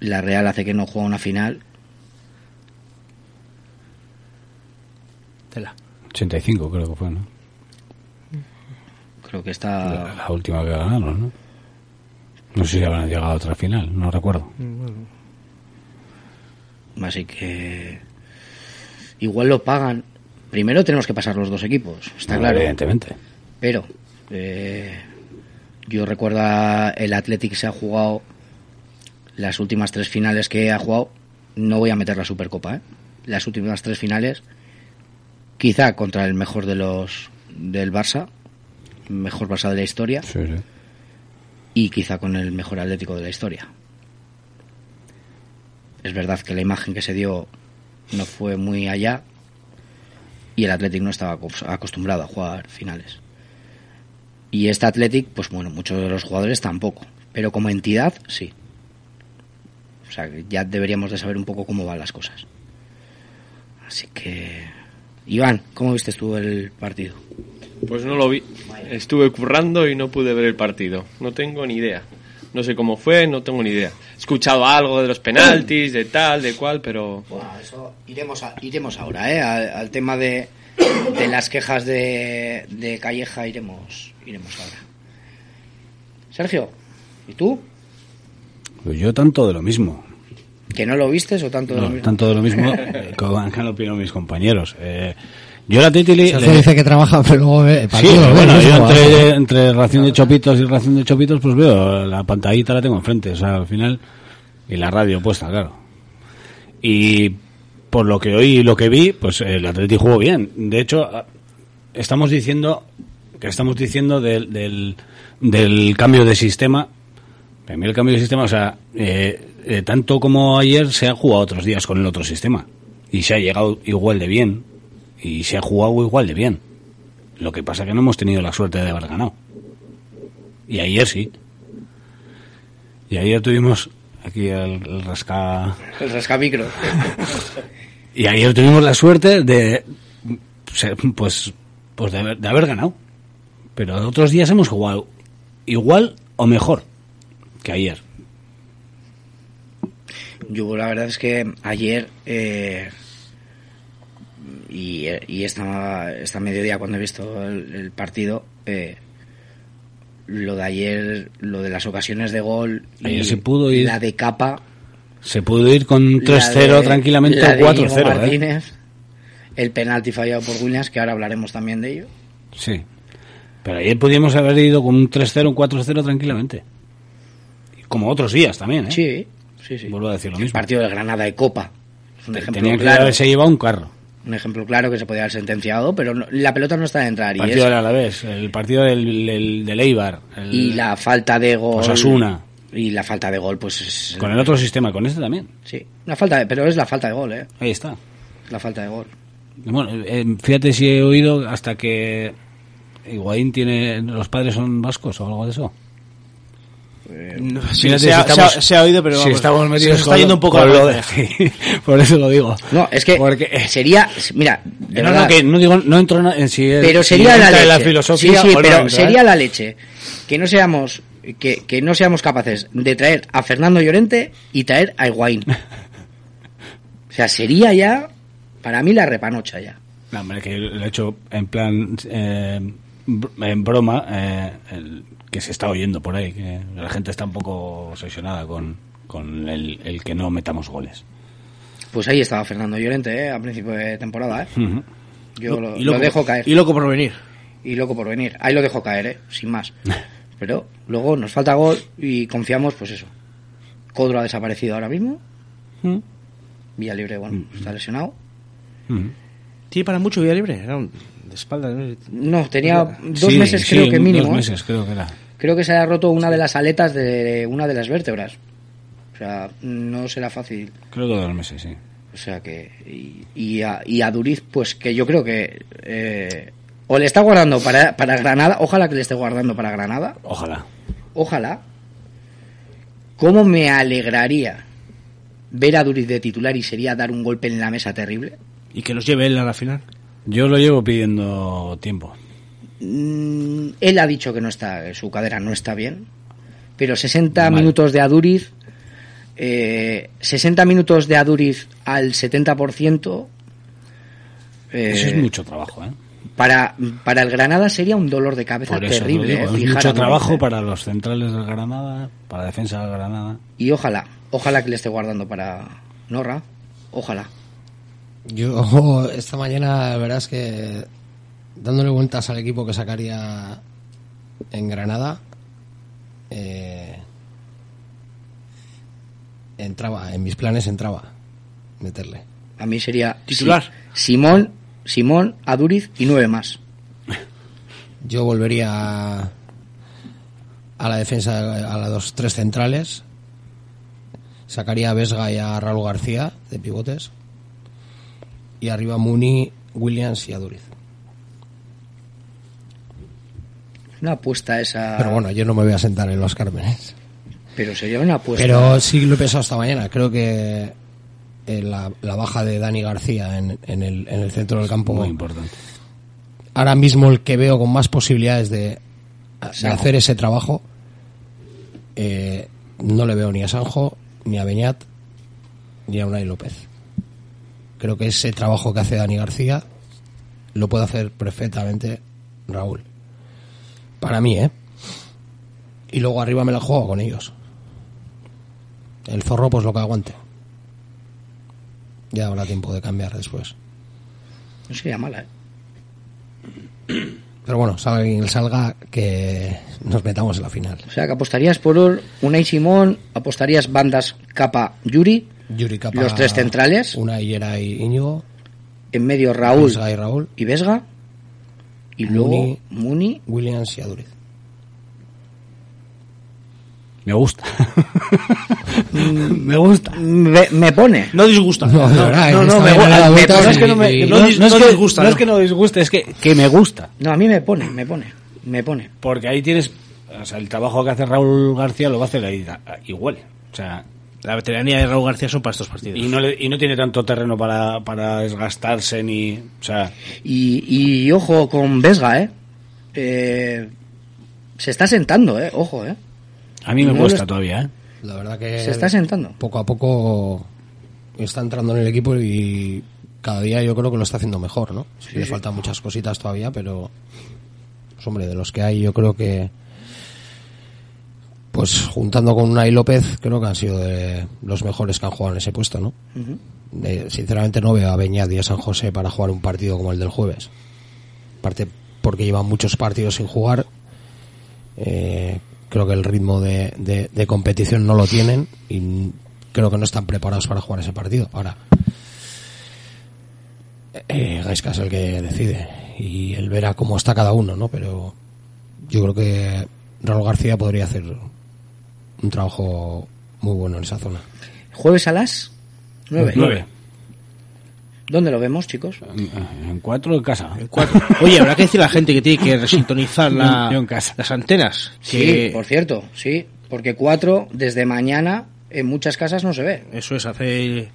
Speaker 3: la Real hace que no juegue una final.
Speaker 6: Tela.
Speaker 4: 85 creo que fue, ¿no?
Speaker 3: Creo que está...
Speaker 4: La, la última que ganaron, ¿no? No sé si habrán llegado a otra final, no recuerdo.
Speaker 3: Así que igual lo pagan. Primero tenemos que pasar los dos equipos, está
Speaker 4: No,
Speaker 3: claro.
Speaker 4: Evidentemente.
Speaker 3: Pero eh, yo recuerdo a- el Athletic se ha jugado las últimas tres finales que ha jugado. No voy a meter la Supercopa, ¿eh? Las últimas tres finales, quizá contra el mejor de los del Barça, mejor Barça de la historia,
Speaker 4: Sí, sí.
Speaker 3: y quizá con el mejor Atlético de la historia. Es verdad que la imagen que se dio no fue muy allá y el Athletic no estaba acos- acostumbrado a jugar finales. Y este Athletic, pues bueno, muchos de los jugadores tampoco, pero como entidad sí. O sea, ya deberíamos de saber un poco cómo van las cosas. Así que Iván, ¿cómo viste tú el partido?
Speaker 7: Pues no lo vi. Estuve currando y no pude ver el partido. No tengo ni idea. No sé cómo fue, no tengo ni idea. He escuchado algo de los penaltis, de tal, de cual, pero...
Speaker 3: eso iremos, a- iremos ahora, ¿eh? Al, al tema de, de las quejas de, de Calleja iremos, iremos ahora. Sergio, ¿y tú?
Speaker 4: Pues yo tanto de lo mismo.
Speaker 3: ¿Que no lo vistes o tanto de
Speaker 4: No,
Speaker 3: lo mismo?
Speaker 4: tanto de lo mismo eh, como han opinado mis compañeros. Eh, yo la Titi le-
Speaker 5: Sergio
Speaker 4: le-
Speaker 5: dice que trabaja, pero luego ve
Speaker 4: Sí, pero bueno, yo entre, entre ración de chopitos y ración de chopitos, pues veo la pantallita la tengo enfrente, o sea, al final, y la radio puesta, claro. Y por lo que oí y lo que vi, pues el Atleti jugó bien. De hecho, estamos diciendo que estamos diciendo del, del, del cambio de sistema. Para mí el cambio de sistema, o sea, eh, eh, tanto como ayer se ha jugado otros días con el otro sistema. Y se ha llegado igual de bien. Y se ha jugado igual de bien. Lo que pasa que no hemos tenido la suerte de haber ganado. Y ayer sí. Y ayer tuvimos aquí el, el rasca...
Speaker 3: El rascamicro.
Speaker 4: Y ayer tuvimos la suerte de... Pues, pues de, haber, de haber ganado. Pero otros días hemos jugado igual o mejor que ayer.
Speaker 3: Yo la verdad es que ayer eh, y, y esta, esta mediodía cuando he visto el, el partido, eh, lo de ayer, lo de las ocasiones de gol y
Speaker 4: se pudo ir-
Speaker 3: la de capa,
Speaker 4: Se pudo ir con
Speaker 3: la
Speaker 4: 3-0
Speaker 3: de-
Speaker 4: tranquilamente
Speaker 3: la
Speaker 4: o
Speaker 3: de Íñigo
Speaker 4: 4-0. ¿eh?
Speaker 3: El penalti fallado por Williams, que ahora hablaremos también de ello.
Speaker 4: Sí. Pero ayer podíamos haber ido con un 3-0, un 4-0 tranquilamente. Y Como otros días también, ¿eh?
Speaker 3: Sí, sí, sí.
Speaker 4: Vuelvo a decir lo
Speaker 3: El
Speaker 4: mismo.
Speaker 3: partido de Granada de Copa. Es un ejemplo
Speaker 4: Tenían que
Speaker 3: claro.
Speaker 4: haberse llevado un carro.
Speaker 3: Un ejemplo claro que se podía haber sentenciado, pero no- la pelota no está de entrar.
Speaker 4: El
Speaker 3: Y,
Speaker 4: partido
Speaker 3: es-
Speaker 4: del Alavés, el partido del, del, del Eibar. el-
Speaker 3: y la falta de gol.
Speaker 4: Osasuna.
Speaker 3: Y la falta de gol, pues es.
Speaker 4: Con el otro sistema, con este también.
Speaker 3: Sí, una falta de- pero es la falta de gol, ¿eh?
Speaker 4: Ahí está.
Speaker 3: La falta de gol.
Speaker 4: Bueno, eh, fíjate si he oído hasta que Higuaín tiene. Los padres son vascos o algo de eso.
Speaker 6: No, sí,
Speaker 4: Fíjate
Speaker 6: se,
Speaker 4: si
Speaker 6: ha,
Speaker 4: estamos-
Speaker 6: se ha- se ha oído, pero
Speaker 4: si
Speaker 6: vamos,
Speaker 4: estamos
Speaker 6: se
Speaker 4: metidos
Speaker 6: nos está yendo un poco la
Speaker 4: lo de-. Por eso lo digo.
Speaker 3: No, es que sería. Mira, de
Speaker 4: No,
Speaker 3: verdad,
Speaker 4: no, que no digo, no entro en si
Speaker 3: pero
Speaker 4: si
Speaker 3: sería la leche.
Speaker 4: la filosofía
Speaker 3: sí, sí,
Speaker 4: no
Speaker 3: pero
Speaker 4: ¿eh?
Speaker 3: sería la leche que no seamos que, que no seamos capaces de traer a Fernando Llorente y traer a Higuaín. O sea, sería ya para mí la repanocha ya.
Speaker 4: No, hombre, que lo he hecho en plan. eh, en broma, eh, el- que se está oyendo por ahí, que la gente está un poco obsesionada con, con el, el que no metamos goles.
Speaker 3: Pues ahí estaba Fernando Llorente, ¿eh? A principio de temporada, ¿eh? Yo lo, dejo caer.
Speaker 6: Y loco por venir.
Speaker 3: Y loco por venir. Ahí lo dejo caer, ¿eh? Sin más. Pero luego nos falta gol y confiamos, pues eso. Codro ha desaparecido ahora mismo.
Speaker 4: Mm.
Speaker 3: Vía Libre, bueno, está lesionado.
Speaker 6: ¿Tiene para mucho vía libre? Era un- de espalda. ¿no?
Speaker 3: No, tenía dos
Speaker 4: Sí,
Speaker 3: meses
Speaker 4: sí,
Speaker 3: creo que mínimo.
Speaker 4: Dos
Speaker 3: ¿eh?
Speaker 4: meses creo que era.
Speaker 3: Creo que se ha roto una de las aletas de una de las vértebras. O sea, no será fácil.
Speaker 4: Creo que dos meses, sí.
Speaker 3: O sea que. Y, y a, y a Duriz, pues que yo creo que. eh, o le está guardando para, para Granada. Ojalá que le esté guardando para Granada.
Speaker 4: Ojalá.
Speaker 3: Ojalá. ¿Cómo me alegraría ver a Duriz de titular y sería dar un golpe en la mesa terrible?
Speaker 6: Y que nos lleve él a la final.
Speaker 4: Yo lo llevo pidiendo tiempo.
Speaker 3: Mm, él ha dicho que no está, su cadera no está bien, pero 60
Speaker 4: Mal.
Speaker 3: minutos de Aduriz, eh, 60 minutos de Aduriz al 70%, eh,
Speaker 4: Eso es mucho trabajo, ¿eh?
Speaker 3: Para, para el Granada sería un dolor de cabeza
Speaker 4: Por eso lo
Speaker 3: terrible.
Speaker 4: digo,
Speaker 3: eh,
Speaker 4: es mucho trabajo para los centrales del Granada, para la defensa del Granada.
Speaker 3: Y ojalá, ojalá que le esté guardando para Norra, ojalá.
Speaker 5: Yo esta mañana, la verdad es que dándole vueltas al equipo que sacaría en Granada, eh, entraba, en mis planes entraba meterle.
Speaker 3: A mí sería
Speaker 5: Titular.
Speaker 3: Si- Simón, Simón, Aduriz y nueve más.
Speaker 5: Yo volvería a, la defensa, a los tres centrales. Sacaría a Vesga y a Raúl García de pivotes. Y arriba Muni, Williams y Aduriz.
Speaker 3: Una apuesta esa.
Speaker 5: Pero bueno, yo no me voy a sentar en los Cármenes.
Speaker 3: Pero sería una apuesta.
Speaker 5: Pero sí lo he pensado esta mañana. Creo que eh, la, la baja de Dani García en, en el, en el centro del campo.
Speaker 4: Muy importante.
Speaker 5: Ahora mismo el que veo con más posibilidades de, hacer ese trabajo, eh, no le veo ni a Sanjo, ni a Beñat, ni a Unai López. Creo que ese trabajo que hace Dani García lo puede hacer perfectamente Raúl. Para mí, ¿eh? Y luego arriba me la juego con ellos. El zorro, pues lo que aguante. Ya habrá tiempo de cambiar después.
Speaker 3: No sería mala, ¿eh?
Speaker 5: Pero bueno, salga quien salga, que nos metamos en la final.
Speaker 3: O sea, que apostarías por Unai Simón, apostarías bandas Capa Yuri,
Speaker 5: Yuri Capa,
Speaker 3: los tres centrales,
Speaker 5: Una Hillera y Íñigo.
Speaker 3: en medio Raúl
Speaker 5: y Raúl.
Speaker 3: y Vesga, y luego
Speaker 5: Muni Williams y Aduriz.
Speaker 4: Me gusta. me gusta.
Speaker 3: Me, me pone.
Speaker 6: No disgusta.
Speaker 5: No,
Speaker 3: no,
Speaker 5: eh,
Speaker 3: no, me gusta. Me- no es que no me-
Speaker 5: y-
Speaker 6: no dis-
Speaker 4: no, es
Speaker 6: no
Speaker 4: que,
Speaker 6: disgusta,
Speaker 4: no es que no disguste, es que, que me gusta.
Speaker 3: No, a mí me pone, me pone, me pone.
Speaker 4: Porque ahí tienes. O sea, el trabajo que hace Raúl García lo va a hacer ahí igual. O sea,
Speaker 6: La veteranía de Raúl García son para estos partidos.
Speaker 4: y no, le- y no tiene tanto terreno para, para desgastarse ni. O sea,
Speaker 3: Y, y ojo con Vesga, ¿eh? Eh, Se está sentando, ¿eh? Ojo, ¿eh?
Speaker 4: A mí me
Speaker 3: No
Speaker 4: cuesta todavía, ¿eh?
Speaker 5: La verdad que
Speaker 3: Se está sentando.
Speaker 5: poco a poco está entrando en el equipo y cada día yo creo que lo está haciendo mejor, ¿no? Sí, le faltan muchas cositas todavía, pero pues, hombre, de los que hay yo creo que pues juntando con Unai López creo que han sido de los mejores que han jugado en ese puesto, ¿no? Eh, sinceramente no veo a Beñat y a San José para jugar un partido como el del jueves. Aparte porque llevan muchos partidos sin jugar. Eh, creo que el ritmo de, de- de competición no lo tienen y creo que no están preparados para jugar ese partido. Ahora, eh, Gaisca es el que decide y él verá cómo está cada uno, ¿no? Pero yo creo que Raúl García podría hacer un trabajo muy bueno en esa zona.
Speaker 3: Jueves a las nueve.
Speaker 4: Nueve.
Speaker 3: ¿Dónde lo vemos, chicos?
Speaker 4: En, en cuatro en casa.
Speaker 6: Cuatro. Oye, habrá que decir a la gente que tiene que resintonizar la-
Speaker 4: Yo en casa.
Speaker 6: las antenas.
Speaker 3: Sí,
Speaker 6: Que
Speaker 3: por cierto, sí. Porque cuatro, desde mañana, en muchas casas no se ve.
Speaker 6: eso es hacer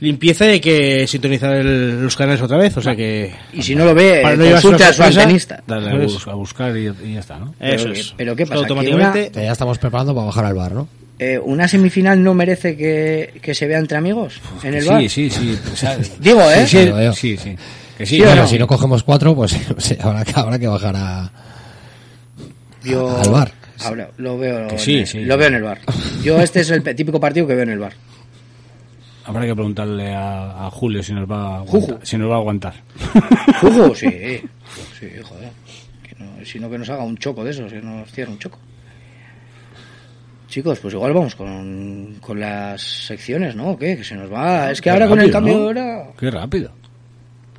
Speaker 6: limpieza y hay que sintonizar el- los canales otra vez. O sea que.
Speaker 3: Y si no lo ve,
Speaker 6: Para no
Speaker 3: eh, consulte a su antenista.
Speaker 4: Darle a, bus- buscar y, y ya está, ¿no?
Speaker 6: Eso
Speaker 3: Pero,
Speaker 6: es.
Speaker 3: pero ¿qué pasa?
Speaker 6: Automáticamente.
Speaker 5: Ya estamos preparando para bajar al bar, ¿no?
Speaker 3: Eh, ¿Una semifinal no merece que, que se vea entre amigos en el bar?
Speaker 4: Sí, sí, sí. o sea,
Speaker 3: Digo, ¿eh?
Speaker 4: Sí, sí, sí. Que sí,
Speaker 3: ¿Sí
Speaker 5: Bueno,
Speaker 3: no?
Speaker 5: si no cogemos cuatro, pues sí, habrá, que, habrá que bajar a,
Speaker 3: Yo
Speaker 5: al bar.
Speaker 3: ahora lo veo,
Speaker 4: Que sí,
Speaker 3: en,
Speaker 4: sí.
Speaker 3: lo veo en el bar. Yo este es el típico partido que veo en el bar.
Speaker 4: Habrá que preguntarle a, a Julio si nos va a
Speaker 3: Juju.
Speaker 4: aguantar. Si nos va a aguantar.
Speaker 3: Juju, sí, sí, joder. Que no, si no que nos haga un choco de esos, que nos cierre un choco. Chicos, pues igual vamos con, con las secciones, ¿no? ¿O ¿Qué? Que se nos va. Es que
Speaker 4: Qué
Speaker 3: ahora con el cambio
Speaker 4: ¿no?
Speaker 3: de hora.
Speaker 4: Qué rápido.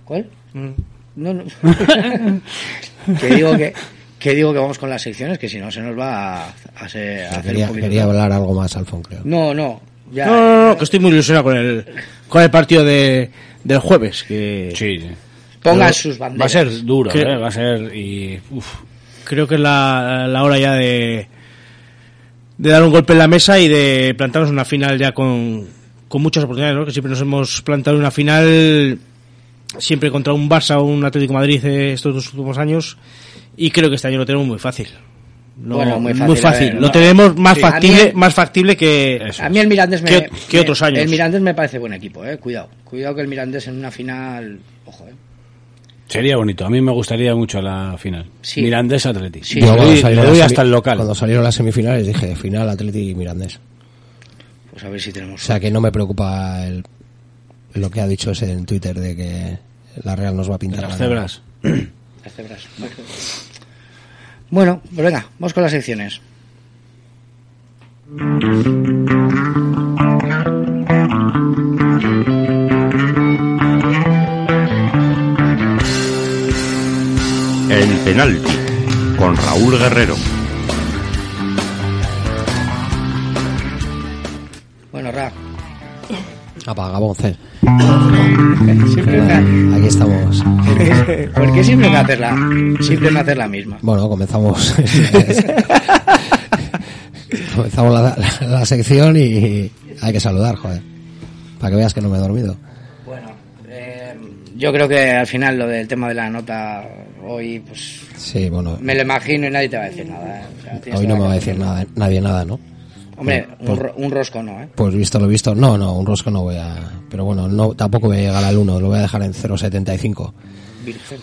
Speaker 3: ¿Cuál?
Speaker 6: Mm.
Speaker 3: No, no. que digo que que digo que vamos con las secciones, que si no se nos va a, a se- a hacer
Speaker 5: Quería,
Speaker 3: un poquito.
Speaker 5: quería hablar algo más, Alfon, creo.
Speaker 3: No, no. Ya.
Speaker 6: No, no, no, que estoy muy ilusionado con el, con el partido de, del jueves. Que
Speaker 4: Sí, sí.
Speaker 3: Pongan
Speaker 6: Pero
Speaker 3: sus
Speaker 4: Va a
Speaker 3: banderas.
Speaker 4: ser duro. ¿eh? Va a ser. Y, uf,
Speaker 6: creo que es la, la hora ya de, de dar un golpe en la mesa y de plantarnos una final ya con, con muchas oportunidades, ¿no? Que siempre nos hemos plantado una final siempre contra un Barça o un Atlético de Madrid eh, estos dos últimos años y creo que este año lo tenemos muy fácil. No,
Speaker 3: Bueno, muy fácil, ver,
Speaker 6: Lo
Speaker 3: no.
Speaker 6: tenemos más
Speaker 3: Sí,
Speaker 6: factible,
Speaker 3: el-
Speaker 6: más factible que
Speaker 3: A mí el Mirandés me,
Speaker 6: que, que
Speaker 3: me-
Speaker 6: otros años.
Speaker 3: El Mirandés me parece buen equipo, eh. Cuidado. Cuidado que el Mirandés en una final. Ojo, eh.
Speaker 4: Sería bonito. A mí me gustaría mucho la final.
Speaker 3: Sí.
Speaker 4: Mirandés Atleti.
Speaker 3: Sí.
Speaker 4: Le
Speaker 5: Yo
Speaker 4: doy, le hasta el local.
Speaker 5: Cuando salieron las semifinales dije final Atleti y Mirandés.
Speaker 3: Pues a ver si tenemos.
Speaker 5: O sea que no me preocupa el, lo que ha dicho ese en Twitter de que la Real nos va a pintar.
Speaker 4: Las
Speaker 5: la
Speaker 4: cebras.
Speaker 3: Las cebras. Bueno, pues venga, vamos con las secciones.
Speaker 1: penalti con Raúl Guerrero.
Speaker 3: Bueno, Ra.
Speaker 5: Apaga,
Speaker 3: me-
Speaker 5: Aquí estamos.
Speaker 3: ¿Por qué siempre me haces la, siempre me haces la misma?
Speaker 5: Bueno, comenzamos. comenzamos la, la- la sección y hay que saludar, joder. Para que veas que no me he dormido.
Speaker 3: Bueno, eh, yo creo que al final lo del tema de la nota hoy, pues
Speaker 5: Sí, bueno.
Speaker 3: me lo imagino y nadie te va a decir nada. eh. O sea, tienes
Speaker 5: Hoy no me va a decir nada, nadie nada, ¿no?
Speaker 3: Hombre,
Speaker 5: Por-
Speaker 3: un, ro- un rosco no, ¿eh?
Speaker 5: Pues visto lo visto, no, no, un rosco no voy a. Pero bueno, no tampoco voy a llegar al 1, lo voy a dejar en 0,75.
Speaker 3: Virgen.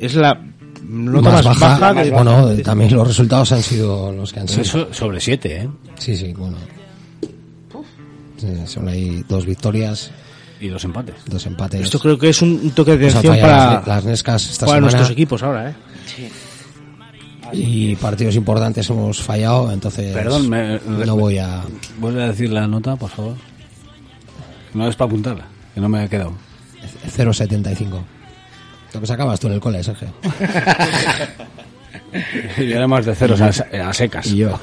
Speaker 6: Es la nota más,
Speaker 5: más
Speaker 6: baja,
Speaker 5: baja,
Speaker 6: de-
Speaker 5: bueno, también los resultados han sido los que han sido.
Speaker 4: Eso sobre siete, ¿eh?
Speaker 5: Sí, sí, bueno. Sí, son ahí dos victorias,
Speaker 4: Y dos empates.
Speaker 5: dos empates.
Speaker 6: Esto creo que es un, toque de atención para,
Speaker 5: las, las Nescas esta
Speaker 6: para
Speaker 5: semana
Speaker 6: nuestros equipos ahora, ¿eh?
Speaker 5: y partidos importantes hemos fallado, entonces
Speaker 4: Perdón, me-
Speaker 5: no voy a...
Speaker 4: Vuelve a decir la nota, por favor. No es para apuntarla, que no me ha quedado.
Speaker 5: 0,75. Lo que sacabas tú en el cole, Sergio.
Speaker 4: y además de ceros a, a secas.
Speaker 5: Y yo.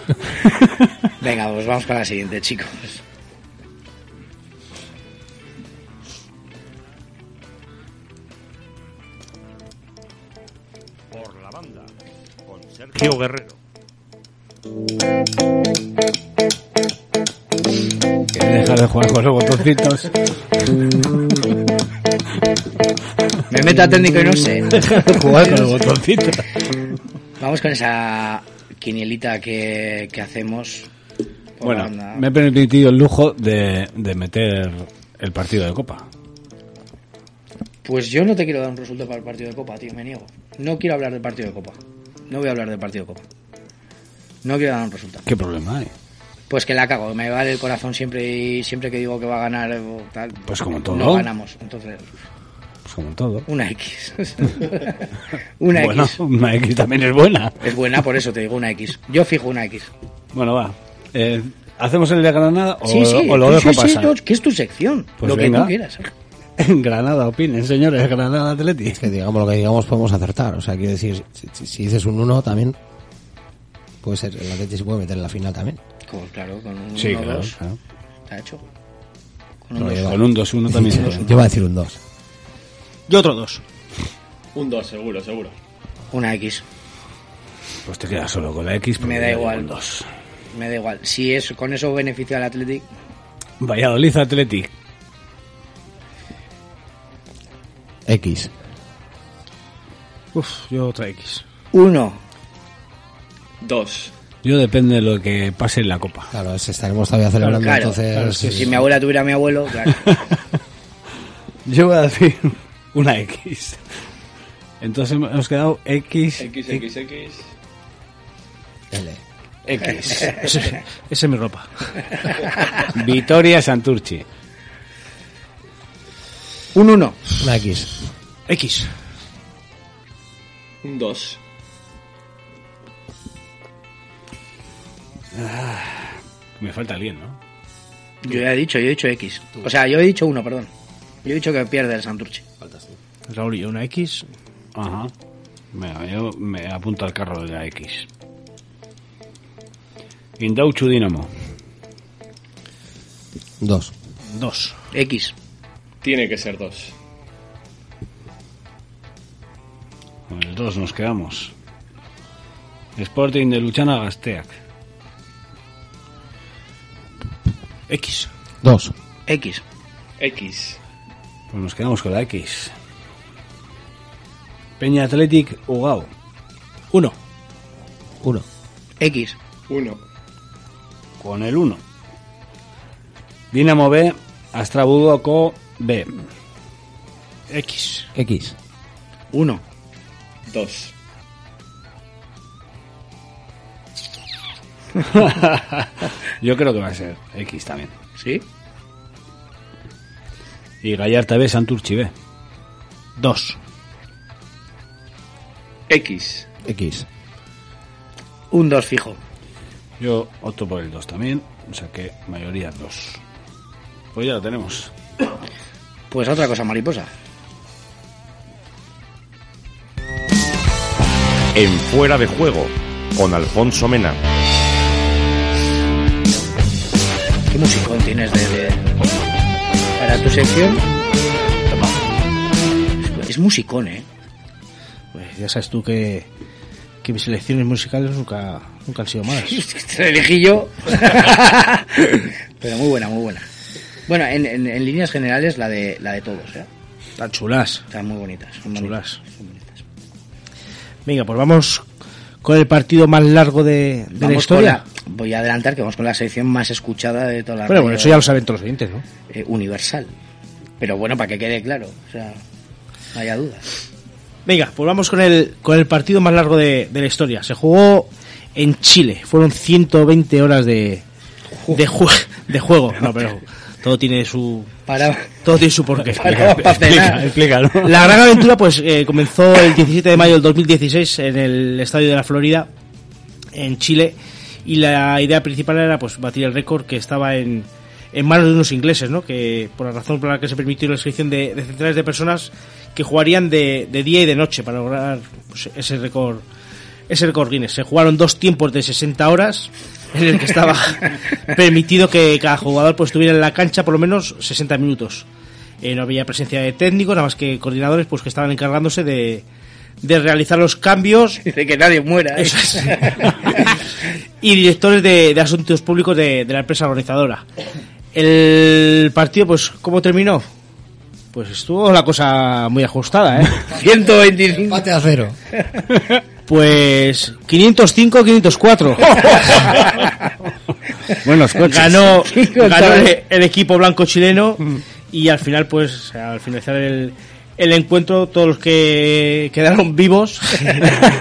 Speaker 3: Venga, pues vamos para la siguiente, chicos.
Speaker 1: Sergio Guerrero.
Speaker 4: ¿Quieres dejar de jugar con los botoncitos?
Speaker 3: Me meto a técnico y no sé.
Speaker 4: jugar con los botoncitos.
Speaker 3: Vamos con esa quinielita que, que hacemos.
Speaker 4: Bueno,
Speaker 3: banda.
Speaker 4: me he permitido el lujo de, de meter el partido de Copa.
Speaker 3: Pues yo no te quiero dar un resultado para el partido de Copa, tío, me niego. No quiero hablar del partido de Copa. No voy a hablar del partido Copa. No quiero dar un resultado.
Speaker 4: ¿Qué problema hay?
Speaker 3: Pues que la cago, me vale el corazón siempre y siempre que digo que va a ganar o tal.
Speaker 4: Pues como todo.
Speaker 3: No ganamos, entonces
Speaker 4: Pues como todo.
Speaker 3: una X. una
Speaker 4: Bueno,
Speaker 3: X.
Speaker 4: una X también es buena.
Speaker 3: Es buena, por eso te digo una X. Yo fijo una X.
Speaker 4: Bueno, va. Eh, ¿Hacemos el de Granada o,
Speaker 3: sí, sí,
Speaker 4: o lo
Speaker 3: sí,
Speaker 4: dejo
Speaker 3: sí, sí,
Speaker 4: pasar?
Speaker 3: no, que es tu sección.
Speaker 4: Pues
Speaker 3: lo que tú quieras.
Speaker 4: Granada, opinen, señores. Granada Atleti.
Speaker 5: Es que digamos lo que digamos podemos acertar. O sea, quiero decir, si, si- si dices un 1 también, puede ser, el Atleti se puede meter en la final también.
Speaker 3: Como, claro, con un
Speaker 4: Sí,
Speaker 3: 1
Speaker 4: claro,
Speaker 3: 2
Speaker 4: claro.
Speaker 3: Está hecho. Con un
Speaker 5: yo-
Speaker 3: dos.
Speaker 4: Con un 2-1 también se
Speaker 5: Yo iba a decir un 2.
Speaker 6: Yo otro dos.
Speaker 7: Un 2, seguro, seguro.
Speaker 3: Una X.
Speaker 4: Pues te quedas solo con la X. porque
Speaker 3: Me da igual.
Speaker 4: un 2.
Speaker 3: Me da igual. Si es con eso beneficia al Athletic,
Speaker 4: Valladolid Atleti.
Speaker 5: X.
Speaker 6: Uf, yo otra X.
Speaker 3: uno.
Speaker 7: 2.
Speaker 4: Yo depende de lo que pase en la Copa.
Speaker 5: Claro, es- estaremos todavía celebrando,
Speaker 3: Claro,
Speaker 5: entonces...
Speaker 3: claro, que si mi abuela tuviera a mi abuelo, claro.
Speaker 4: Yo voy a decir una X. Entonces hemos quedado X.
Speaker 7: X, X, X.
Speaker 5: L.
Speaker 4: X.
Speaker 6: Ese, ese es mi ropa.
Speaker 4: Vitoria Santurchi.
Speaker 3: Un 1.
Speaker 5: Una X.
Speaker 6: X.
Speaker 7: Un 2.
Speaker 4: Me falta alguien, ¿no?
Speaker 3: Yo ya he dicho, yo he dicho X. O sea, yo he dicho 1, perdón. Yo he dicho que pierde el Santurchi.
Speaker 6: Raúl y yo una X.
Speaker 4: Ajá. Venga, yo me apunto al carro de la X. Indauchu Dinamo.
Speaker 5: 2.
Speaker 6: Dos.
Speaker 3: X.
Speaker 7: Tiene que ser 2.
Speaker 4: Con el 2 nos quedamos. Sporting de Luchana Gasteac.
Speaker 6: X.
Speaker 5: 2.
Speaker 3: X.
Speaker 7: X.
Speaker 4: Pues nos quedamos con la X. Peña Athletic Ugao.
Speaker 6: Uno.
Speaker 5: 1.
Speaker 3: X.
Speaker 7: 1.
Speaker 4: Con el 1. Dinamo B. Astrabudoco B.
Speaker 6: X.
Speaker 5: X.
Speaker 3: 1.
Speaker 7: 2.
Speaker 4: Yo creo que va a ser X también.
Speaker 3: ¿Sí?
Speaker 4: Y Gallarta B, Santurchi B.
Speaker 6: Dos.
Speaker 7: X.
Speaker 5: X.
Speaker 3: Un 2 fijo.
Speaker 4: Yo opto por el 2 también. O sea que mayoría 2. Pues ya lo tenemos.
Speaker 3: Pues otra cosa mariposa.
Speaker 1: En Fuera de Juego, con Alfonso Mena.
Speaker 3: ¿Qué musicón tienes de, de- para tu sección? Es, es musicón, ¿eh?
Speaker 6: Pues ya sabes tú que, que mis selecciones musicales nunca, nunca han sido malas.
Speaker 3: Te elegí yo. Pero muy buena, muy buena. Bueno, en, en- en líneas generales la de la de todos, ¿eh?
Speaker 6: Tan chulas.
Speaker 3: Están muy bonitas. Son bonitas.
Speaker 6: Chulas. Venga, pues vamos con el partido más largo de, de la historia.
Speaker 3: la- voy a adelantar que vamos con la sección más escuchada de toda la
Speaker 6: Pero bueno, eso ya lo saben todos los oyentes, ¿no?
Speaker 3: eh, universal. Pero bueno, para que quede claro, o sea, no haya dudas.
Speaker 6: Venga, pues vamos con el, con el partido más largo de, de la historia. Se jugó en Chile. Fueron 120 horas de, de, jue- de juego. No, pero todo tiene su
Speaker 3: Para,
Speaker 6: todo tiene su porqué.
Speaker 3: para, para cenar.
Speaker 4: Explica, ¿no?
Speaker 6: La gran aventura pues eh, comenzó el 17 de mayo del 2016 en el estadio de la Florida en Chile y la idea principal era pues batir el récord que estaba en, en manos de unos ingleses, ¿no? Que por la razón por la que se permitió la inscripción de, de centenares de personas que jugarían de, de día y de noche para lograr pues, ese récord es el récord Guinness. Se jugaron dos tiempos de 60 horas en el que estaba permitido que cada jugador pues estuviera en la cancha por lo menos 60 minutos. Eh, no había presencia de técnicos, nada más que coordinadores pues que estaban encargándose de, de realizar los cambios
Speaker 3: De que nadie muera. ¿eh?
Speaker 6: Eso es. y directores de, de asuntos públicos de, de la empresa organizadora. El partido, pues, ¿cómo terminó? Pues estuvo la cosa muy ajustada, ¿eh?
Speaker 3: 125.
Speaker 5: Empate a cero.
Speaker 6: Pues 505-504.
Speaker 4: Buenos coches.
Speaker 6: Ganó, ganó el, equipo blanco chileno y al final, pues, al finalizar el, el encuentro, todos los que quedaron vivos,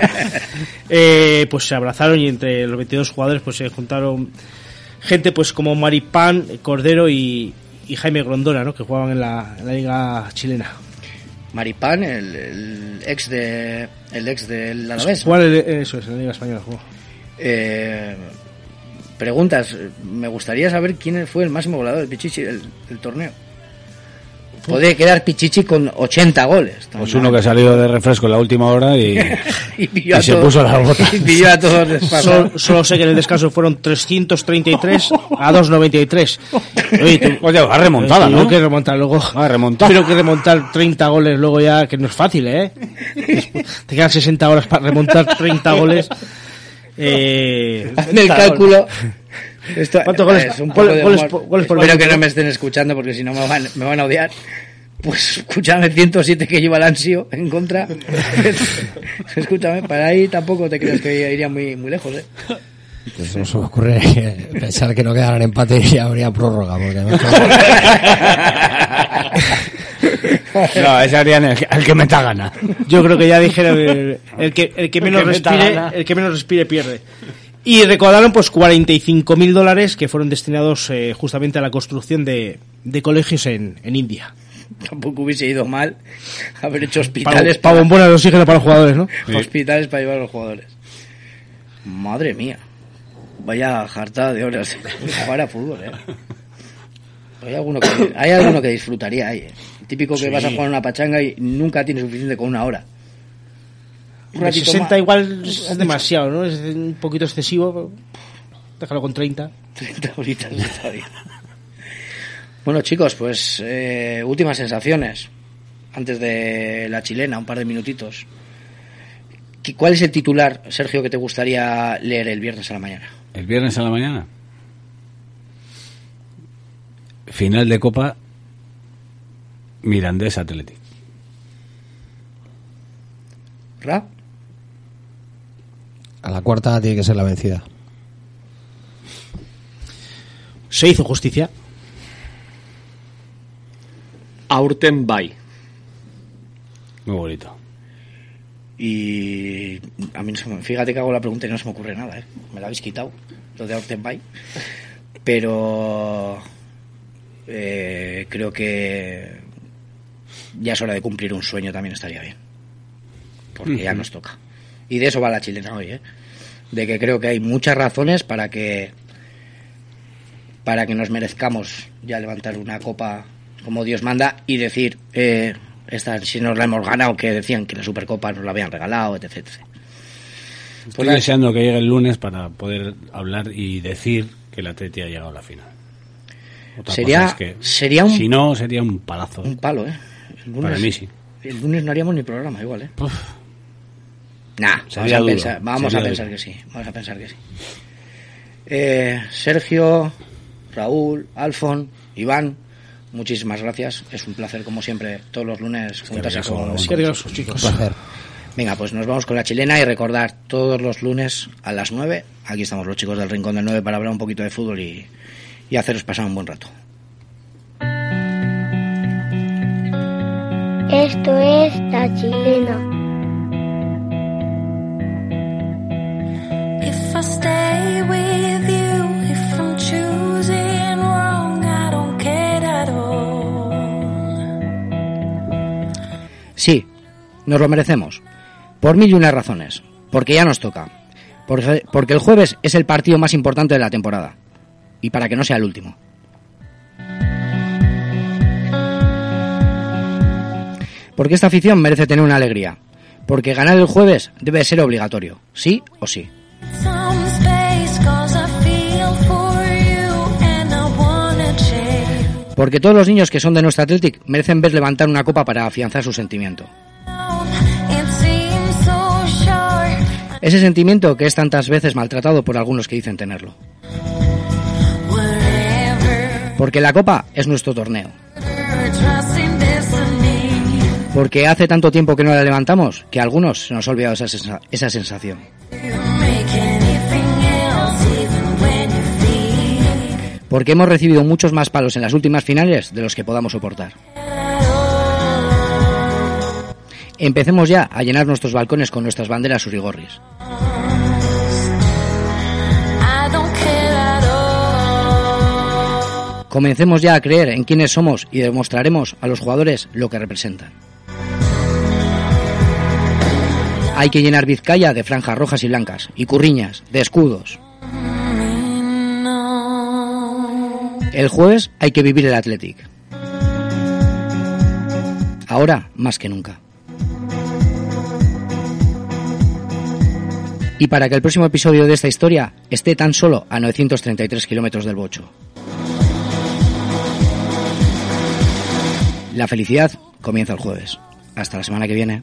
Speaker 6: eh, pues se abrazaron y entre los 22 jugadores, pues se juntaron gente, pues como Maripán, Cordero y, y Jaime Grondona, ¿no? Que jugaban en la, en la liga chilena.
Speaker 3: Maripán, el, el ex de el ex del Alavés.
Speaker 6: Jugar el- eso es, la liga española. jugó.
Speaker 3: Eh, preguntas. Me gustaría saber quién fue el máximo goleador del Pichichi del, del torneo. Puede quedar Pichichi con 80 goles.
Speaker 4: Pues uno que salió de refresco en la última hora y,
Speaker 3: Y a
Speaker 4: y se
Speaker 3: todos-
Speaker 4: puso las botas.
Speaker 3: y pilló a todos desfasados.
Speaker 6: Solo, solo sé que en el descanso fueron 333 a 293. Oye, tú,
Speaker 4: Oye, va remontada, ¿no?
Speaker 6: que remontar luego.
Speaker 4: Va remontada.
Speaker 6: Pero que remontar 30 goles luego ya, que no es fácil, ¿eh? Después- Te quedan 60 horas para remontar 30 goles. Eh,
Speaker 3: Hazme el cálculo. Esto-
Speaker 6: ¿Cuántos goles-
Speaker 3: es un poco
Speaker 6: goles-
Speaker 3: de
Speaker 6: goles goles por
Speaker 3: Espero que no me estén escuchando porque si no me van, me van a odiar. Pues escúchame, 107 que lleva el ansio en contra. escúchame, para ahí tampoco te creas que iría muy, muy lejos, ¿eh?
Speaker 5: Pues no se me ocurre pensar que no quedaran empate y habría prórroga. Porque no-
Speaker 4: No, ese harían el, el que meta gana.
Speaker 6: Yo creo que ya dijeron el, el que el que menos
Speaker 4: que meta
Speaker 6: respire,
Speaker 4: gana.
Speaker 6: el que menos respire pierde. Y recaudaron pues 45 mil dólares que fueron destinados eh, justamente a la construcción de, de colegios en, en India.
Speaker 3: Tampoco hubiese ido mal haber hecho
Speaker 6: Para,
Speaker 3: hospitales
Speaker 6: para bombonas de oxígeno para los jugadores, ¿no?
Speaker 3: Hospitales para llevar a los jugadores. Madre mía. Vaya jartada de horas de jugar a fútbol, ¿eh? Hay alguno que, hay alguno que disfrutaría ahí, ¿eh? Típico que
Speaker 6: Sí.
Speaker 3: vas a jugar una pachanga y nunca tienes suficiente con una hora.
Speaker 6: De
Speaker 3: ratito
Speaker 6: 60
Speaker 3: más.
Speaker 6: igual es demasiado, ¿no? Es un poquito excesivo. Déjalo con 30.
Speaker 3: 30 horitas está bien. Bueno, chicos, pues eh, últimas sensaciones. Antes de la chilena, un par de minutitos. ¿Qué- ¿Cuál es el titular, Sergio, que te gustaría leer el viernes a la mañana?
Speaker 4: El viernes a la mañana. Final de Copa Mirandés Athletic.
Speaker 3: ¿Ra?
Speaker 5: A la cuarta tiene que ser la vencida.
Speaker 6: Se hizo justicia.
Speaker 7: Aurten Bay.
Speaker 4: Muy bonito.
Speaker 3: Y a mí no se me- fíjate que hago la pregunta y no se me ocurre nada, ¿eh? Me la habéis quitado, lo de Ortenbay. Pero eh, creo que ya es hora de cumplir un sueño, también estaría bien. Porque ya nos toca. Y de eso va la chilena hoy, ¿eh? De que creo que hay muchas razones para que para que nos merezcamos ya levantar una copa como Dios manda y decir, eh, esta, si nos la hemos ganado, que decían que la Supercopa nos la habían regalado, etc. etc.
Speaker 4: Estoy
Speaker 3: Pues
Speaker 4: deseando que llegue el lunes para poder hablar y decir que la Atleti ha llegado a la final. Otra
Speaker 3: Sería-
Speaker 4: es que,
Speaker 3: sería un-
Speaker 4: Si no, sería un palazo.
Speaker 3: Un palo, ¿eh? El lunes,
Speaker 4: Para mí sí.
Speaker 3: El lunes no haríamos ni programa, igual, ¿eh? Nah, vamos, a pensar, vamos a pensar
Speaker 4: duro.
Speaker 3: que sí. Vamos a pensar que sí. Eh, Sergio, Raúl, Alfon, Iván, muchísimas gracias. Es un placer, como siempre, todos los lunes juntarse con,
Speaker 6: chicos.
Speaker 5: Un placer.
Speaker 3: Venga, pues nos vamos con la chilena y recordar todos los lunes a las 9. Aquí estamos los chicos del Rincón del 9 para hablar un poquito de fútbol y, y haceros pasar un buen rato.
Speaker 16: Esto es La Chilena.
Speaker 3: Sí, nos lo merecemos. Por mil y unas razones. Porque ya nos toca. Porque, el jueves es el partido más importante de la temporada. Y para que no sea el último. Porque esta afición merece tener una alegría. Porque ganar el jueves debe ser obligatorio, sí o sí. Porque todos los niños que son de nuestra Athletic merecen ver levantar una copa para afianzar su sentimiento. Ese sentimiento que es tantas veces maltratado por algunos que dicen tenerlo. Porque la copa es nuestro torneo. Porque hace tanto tiempo que no la levantamos que a algunos se nos ha olvidado esa sensación. Porque hemos recibido muchos más palos en las últimas finales de los que podamos soportar. Empecemos ya a llenar nuestros balcones con nuestras banderas urigorris. Comencemos ya a creer en quiénes somos y demostraremos a los jugadores lo que representan. Hay que llenar Vizcaya de franjas rojas y blancas y curriñas de escudos. El jueves hay que vivir el Athletic. Ahora más que nunca. Y para que el próximo episodio de esta historia esté tan solo a 933 kilómetros del Bocho. La felicidad comienza el jueves. Hasta la semana que viene.